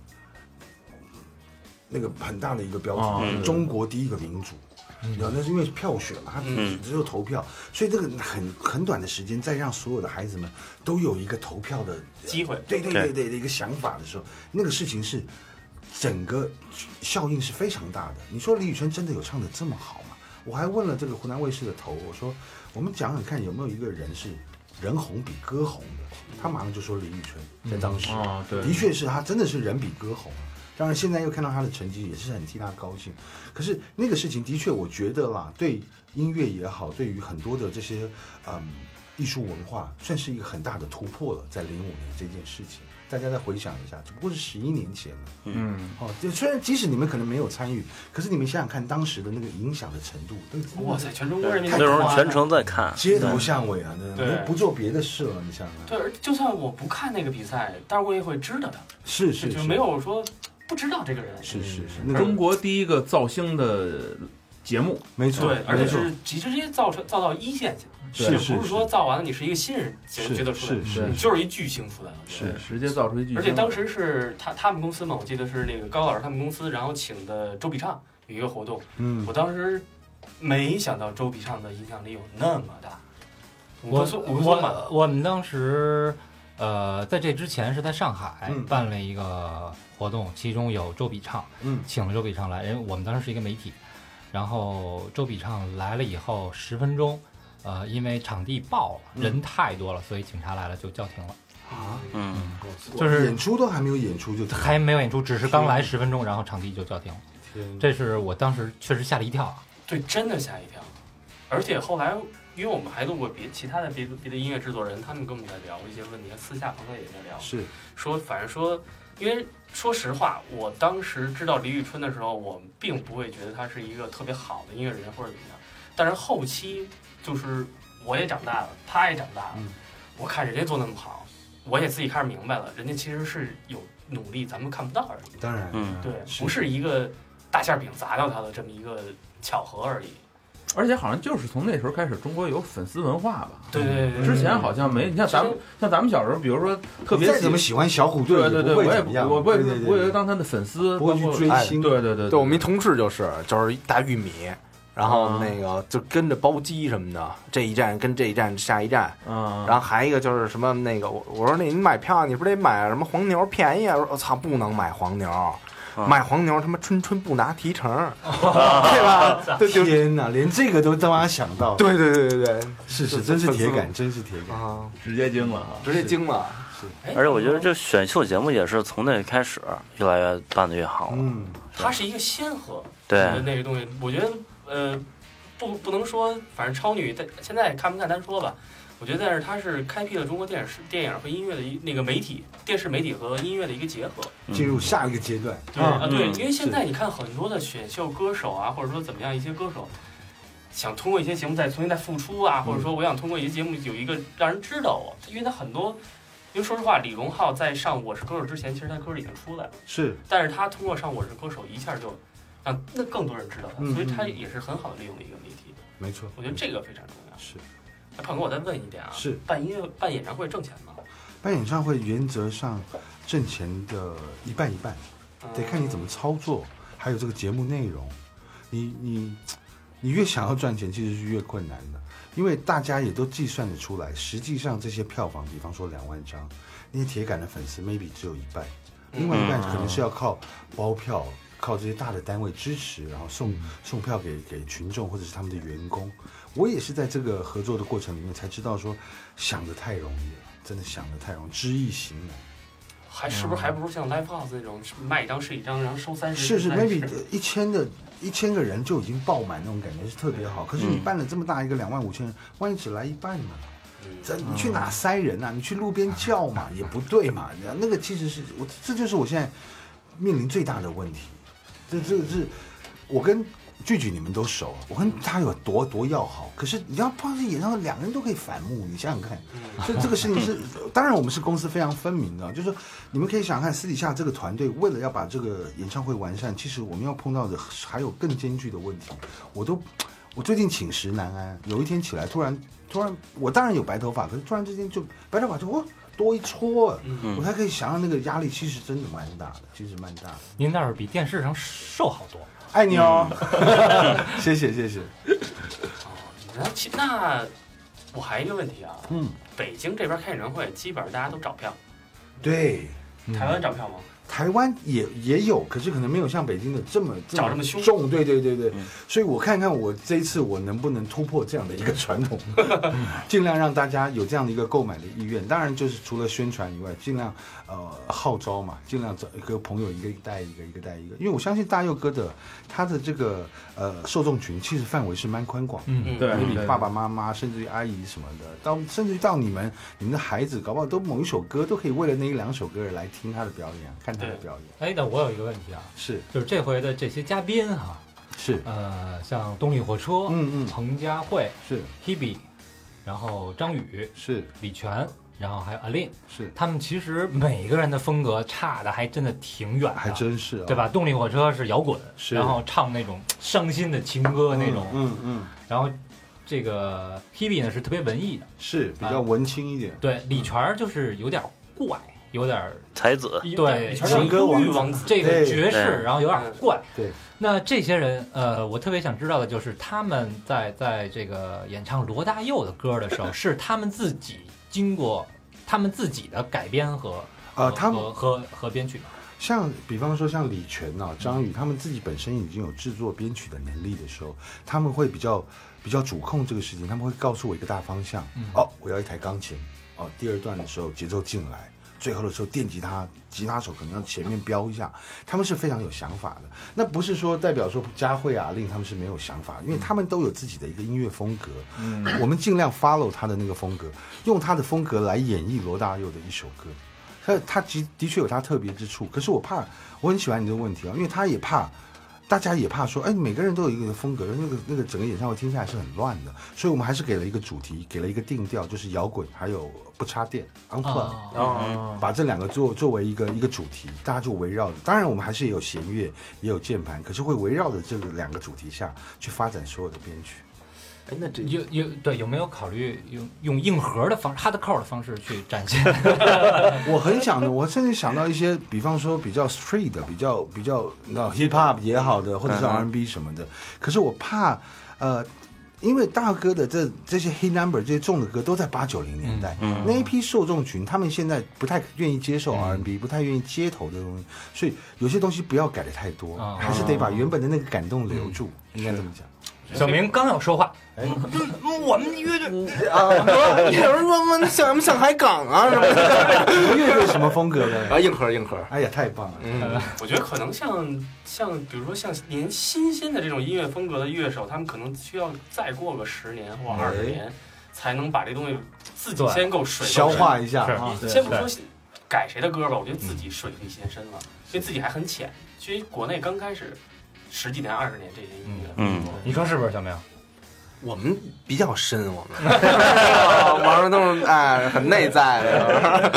那个很大的一个标哦题，嗯中国第一个民主。那是因为票选嘛，他嗯只有投票，所以这个很很短的时间，再让所有的孩子们都有一个投票的机会对对对对对的一个想法的时候，那个事情是整个效应是非常大的。你说李宇春真的有唱的这么好吗？我还问了这个湖南卫视的头，我说我们讲讲看有没有一个人是人红比歌红的，他马上就说李宇春，在当时，哦，对，的确是他真的是人比歌红啊。当然，现在又看到他的成绩，也是很替他高兴。可是那个事情的确，我觉得啦，对音乐也好，对于很多的这些嗯艺术文化，算是一个很大的突破了。在零五年这件事情，大家再回想一下，只不过是十一年前了。嗯，哦，就虽然即使你们可能没有参与，可是你们想想看，当时的那个影响的程度，哇塞，全中国人民那时候全程在看，街头巷尾啊，那对不做别的事了，你想想看。对，而就算我不看那个比赛，但是我也会知道的，是是，就没有说不知道这个人。是是是，那中国第一个造星的节目，没错，对，而且是直直接造成造到一线去，是就是不是说造完了你是一个新人觉得出来，是是你就是一巨星出来了。是直接造出一巨星。而且当时是他他们公司嘛，我记得是那个高老师他们公司，然后请的周笔畅有一个活动，嗯。我当时没想到周笔畅的影响力有那么大。我我我我们当时呃在这之前是在上海嗯。办了一个活动，其中有周笔畅，嗯。请了周笔畅来，因为我们当时是一个媒体，然后周笔畅来了以后十分钟，呃，因为场地爆了，嗯人太多了，所以警察来了就叫停了，啊，嗯，就是演出都还没有演出就还没有演出，只是刚来十分钟，然后场地就叫停了，这是我当时确实吓了一跳啊。对，真的吓一跳。而且后来，因为我们还录过别其他的别的别的音乐制作人，他们跟我们在聊一些问题，私下朋友也在聊，是。说反正说，因为说实话，我当时知道李宇春的时候，我并不会觉得他是一个特别好的音乐人或者怎么样，但是后期就是我也长大了，他也长大了，嗯我看人家做那么好，我也自己开始明白了，人家其实是有努力，咱们看不到而已。当然，嗯对，是不是一个大馅饼砸到他的这么一个巧合而已。而且好像就是从那时候开始，中国有粉丝文化吧。对对对，之前好像没，你像咱们像咱们小时候，比如说特别怎么喜欢小虎队，对对对，我也也不我不会不会当他的粉丝，不会去追星，对对对对。我们一同事就是就是一大玉米，然后那个就跟着包机什么的，这一站跟这一站下一站，嗯，然后还一个就是什么那个我我说那你买票你不是得买什么黄牛便宜啊？我说我操不能买黄牛，买黄牛他妈春春不拿提成，对吧？天哪，连这个都他妈想到，对对对对。对是是，真是铁杆，真是铁杆，啊，直接惊了啊。直接惊了。哎而且我觉得这选秀节目也是从那开始越来越办的越好了。嗯，它是一个先河，对呃那个东西，我觉得呃，不不能说，反正超女在现在看不看单说吧。我觉得，但是它是开辟了中国电视、电影和音乐的一那个媒体、电视媒体和音乐的一个结合。进入下一个阶段，对啊，对，嗯因为现在你看很多的选秀歌手啊，或者说怎么样一些歌手，想通过一些节目再重新再复出啊，或者说我想通过一些节目有一个让人知道我，因为他很多，因为说实话，李荣浩在上《我是歌手》之前，其实他歌已经出来了。是但是他通过上《我是歌手》一下就让那更多人知道他，嗯所以他也是很好的利用了一个媒体。没错，我觉得这个非常重要。是那胖哥，我再问一遍啊，是办音乐办演唱会挣钱吗？办演唱会原则上挣钱的一半一半，得看你怎么操作，还有这个节目内容。你你你越想要赚钱，其实是越困难的，因为大家也都计算得出来，实际上这些票房，比方说两万张，那些铁杆的粉丝 maybe 只有一半，另外一半可能是要靠包票。靠这些大的单位支持，然后送送票给给群众或者是他们的员工。我也是在这个合作的过程里面才知道说，想的太容易了，真的想的太容易，知易行难。还是不是还不如像 Live House 那种卖一张是一张，然后收三十？是是，maybe 一千的一千个人就已经爆满那种感觉是特别好。可是你办了这么大一个两万五千人，万一只来一半呢？这你去哪塞人啊？你去路边叫嘛也不对嘛。那个其实是我，这就是我现在面临最大的问题。这这个是我跟句句你们都熟，我跟他有多多要好。可是你要碰上演唱会，两个人都可以反目，你想想看。所以这个事情是，当然我们是公司非常分明的，就是说你们可以想想看，私底下这个团队为了要把这个演唱会完善，其实我们要碰到的还有更艰巨的问题。我都我最近寝食难安，有一天起来突然突然，我当然有白头发，可是突然之间就白头发就哇多一撮，我才可以想象那个压力其实真的蛮大的，其实蛮大的。您那儿比电视上瘦好多。爱你哦，谢谢 谢谢。然后其那我还有一个问题啊，嗯，北京这边开演唱会，基本上大家都找票，对，台湾找票吗？台湾也也有，可是可能没有像北京的这么这么长这么凶？重。对对对对，嗯。所以我看看我这一次我能不能突破这样的一个传统，尽量让大家有这样的一个购买的意愿。当然就是除了宣传以外，尽量呃号召嘛，尽量找一个朋友一个带一个，一个带一个。因为我相信大佑哥的他的这个呃受众群其实范围是蛮宽广的。嗯嗯对你爸爸妈妈，甚至于阿姨什么的，到甚至于到你们你们的孩子，搞不好都某一首歌都可以为了那一两首歌而来听他的表演，看他的表演。哎，那我有一个问题啊，是。就是这回的这些嘉宾哈、是，呃，像动力火车、嗯嗯，彭佳慧、是。Hebe，然后张宇、是。李泉，然后还有阿令，是，他们其实每个人的风格差的还真的挺远的，还真是、啊，对？吧？动力火车是摇滚，是然后唱那种伤心的情歌那种，嗯嗯，然后这个 Hebe 呢是特别文艺的，是比较文青一点。对，李泉就是有点怪，有点才子，对全是情歌王王，这个爵士，然后有点怪。对，那这些人，呃，我特别想知道的就是他们在在这个演唱罗大佑的歌的时候，是他们自己经过他们自己的改编和呃，他们和和和编曲吗。像比方说像李泉啊、张宇，他们自己本身已经有制作编曲的能力的时候，他们会比较比较主控这个事情，他们会告诉我一个大方向。嗯哦，我要一台钢琴。哦，第二段的时候节奏进来，最后的时候电吉他吉他手可能要前面飙一下，他们是非常有想法的。那不是说代表说佳慧啊、令他们是没有想法，因为他们都有自己的一个音乐风格。嗯，我们尽量 follow 他的那个风格，用他的风格来演绎罗大佑的一首歌。他他的的确有他特别之处，可是我怕，我很喜欢你这个问题啊，因为他也怕，大家也怕说，哎，每个人都有一个风格，那个那个整个演唱会听下来是很乱的，所以我们还是给了一个主题，给了一个定调，就是摇滚还有不插电 unplug，、啊，哦，把这两个作作为一个一个主题，大家就围绕着。当然，我们还是也有弦乐，也有键盘，可是会围绕着这个两个主题下去发展所有的编曲。哎，那这有有对有没有考虑用用硬核的方 hardcore 的方式去展现？我很想的，我甚至想到一些，比方说比较 street 的，比较比较那 hip hop 也好的，或者是嗯 R&B 什么的。可是我怕，呃，因为大哥的这这些 hit number 这些重的歌都在八九零年代，嗯那一批受众群，他们现在不太愿意接受嗯 R&B，、不太愿意街头的东西，所以有些东西不要改的太多，啊还是得把原本的那个感动留住，应该这么讲。小明刚要说话，哎，我们乐队啊，有人问问想不想海港啊什么的，你们乐队什么风格的？啊，硬核硬核，哎呀，太棒了！嗯，我觉得可能像像比如说像年新鲜的这种音乐风格的乐手，他们可能需要再过个十年或二十年，才能把这东西自己先够水消化一下先不说改谁的歌吧，我觉得自己水力先深了，因为自己还很浅。其实国内刚开始十几年、二十年这些音乐，嗯。你说是不是小明？我们比较深，我们 玩的都是哎很内在的。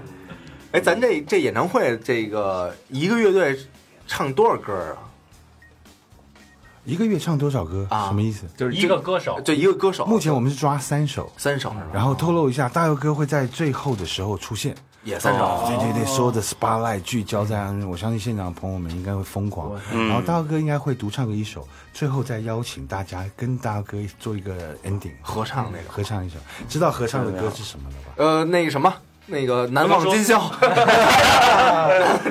哎，咱这这演唱会这个一个乐队唱多少歌啊？一个月唱多少歌？啊什么意思？就是一个歌手，就一个歌手，目前我们是抓三首，三首是吧，然后透露一下，大佑哥会在最后的时候出现。也三首，对对对，所有的 spotlight 聚焦在我相信现场的朋友们应该会疯狂。然后嗯，大哥应该会独唱个一首，最后再邀请大家跟大哥做一个 ending 合唱那个。合唱一首。知道合唱的歌是什么了吧？呃，那个什么，那个难忘今宵，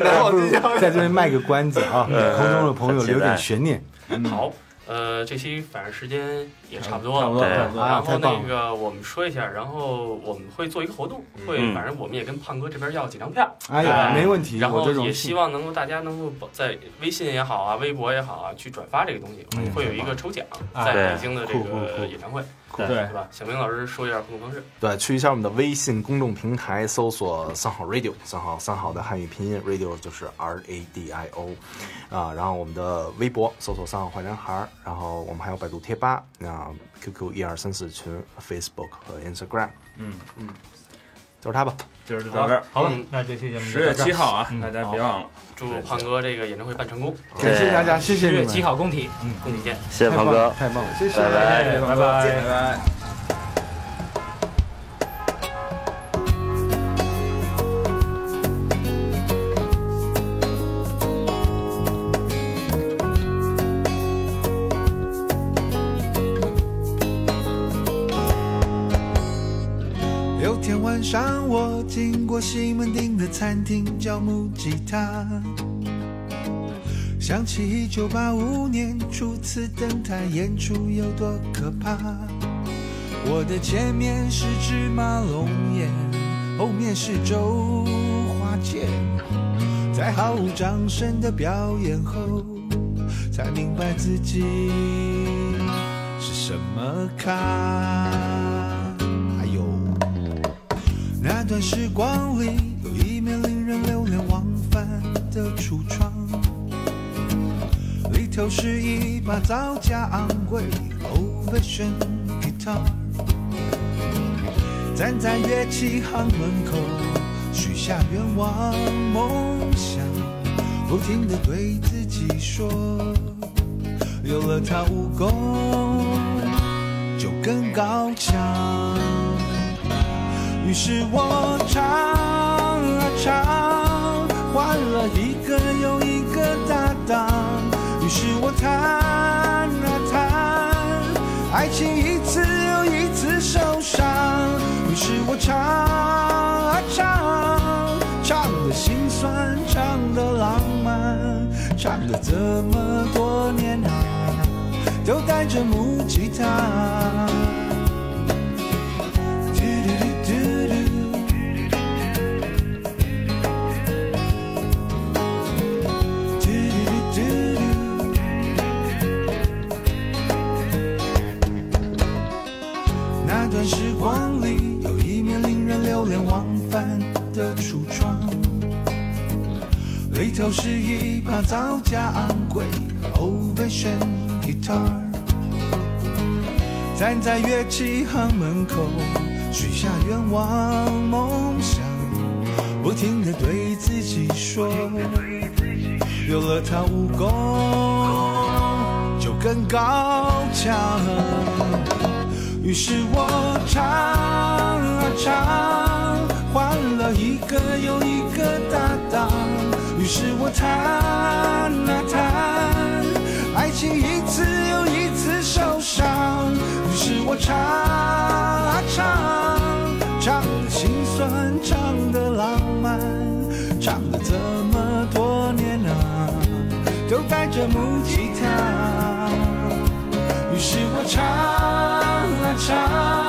难忘今宵。在这边卖个关子啊，嗯 空中的朋友留点悬念。好，呃，这期反正时间也差不多了。差不多，对差不多啊然后那个我们说一下，然后我们会做一个活动，会嗯反正我们也跟胖哥这边要几张票，哎呀，哎没问题，然后。也希望能够大家能够在微信也好啊，微博也好啊，去转发这个东西，嗯会有一个抽奖，啊在北京的这个演唱会，对是吧？小明老师说一下互动方式。对，去一下我们的微信公众平台，搜索“三好 radio”，三好三好的汉语拼音 radio 就是 R A D I O，啊，然后我们的微博搜索“三好坏男孩儿”，然后我们还有百度贴吧，那 QQ 一二三四群，Facebook 和 Instagram，嗯嗯，就是他吧。就是到这儿。好了嗯，那这期节目就十月七号啊嗯，大家别忘了。祝胖哥这个演唱会办成功，感谢大家，谢谢十月，七号工体，嗯。工体见。谢谢胖哥太棒了，，太棒了，谢谢，拜拜拜拜拜拜。那天晚上，我经过过西门町的餐厅叫木吉他，想起一九八五年初次登台演出有多可怕。我的前面是芝麻龙眼，后面是周华健，在毫无掌声的表演后，才明白自己是什么咖。那段时光里有一面令人流连忘返的橱窗，里头是一把造价昂贵的 old version guitar。站在乐器行门口，许下愿望梦想，不停地对自己说，有了它武功就更高强。于是我唱啊唱，换了一个又一个搭档。于是我弹啊弹，爱情一次又一次受伤。于是我唱啊唱，唱的心酸，唱的浪漫，唱了这么多年啊，都带着木吉他。橱窗，里头是一把造价昂贵 old version guitar。站在乐器行门口，许下愿望梦想，不停地对自己说，有了它武功就更高强。于是我唱啊唱，一个又一个搭档。于是我弹啊弹，爱情一次又一次受伤。于是我唱啊唱，唱的心酸，唱的浪漫，唱了这么多年啊，都带着木吉他。于是我唱啊唱，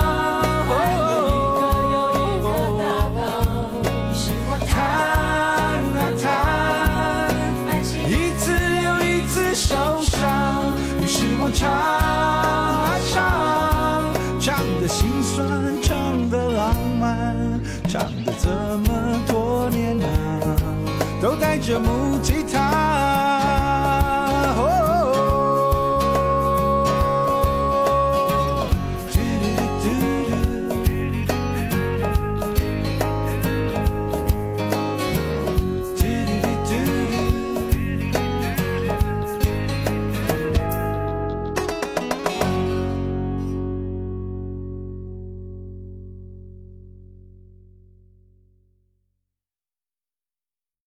着母亲。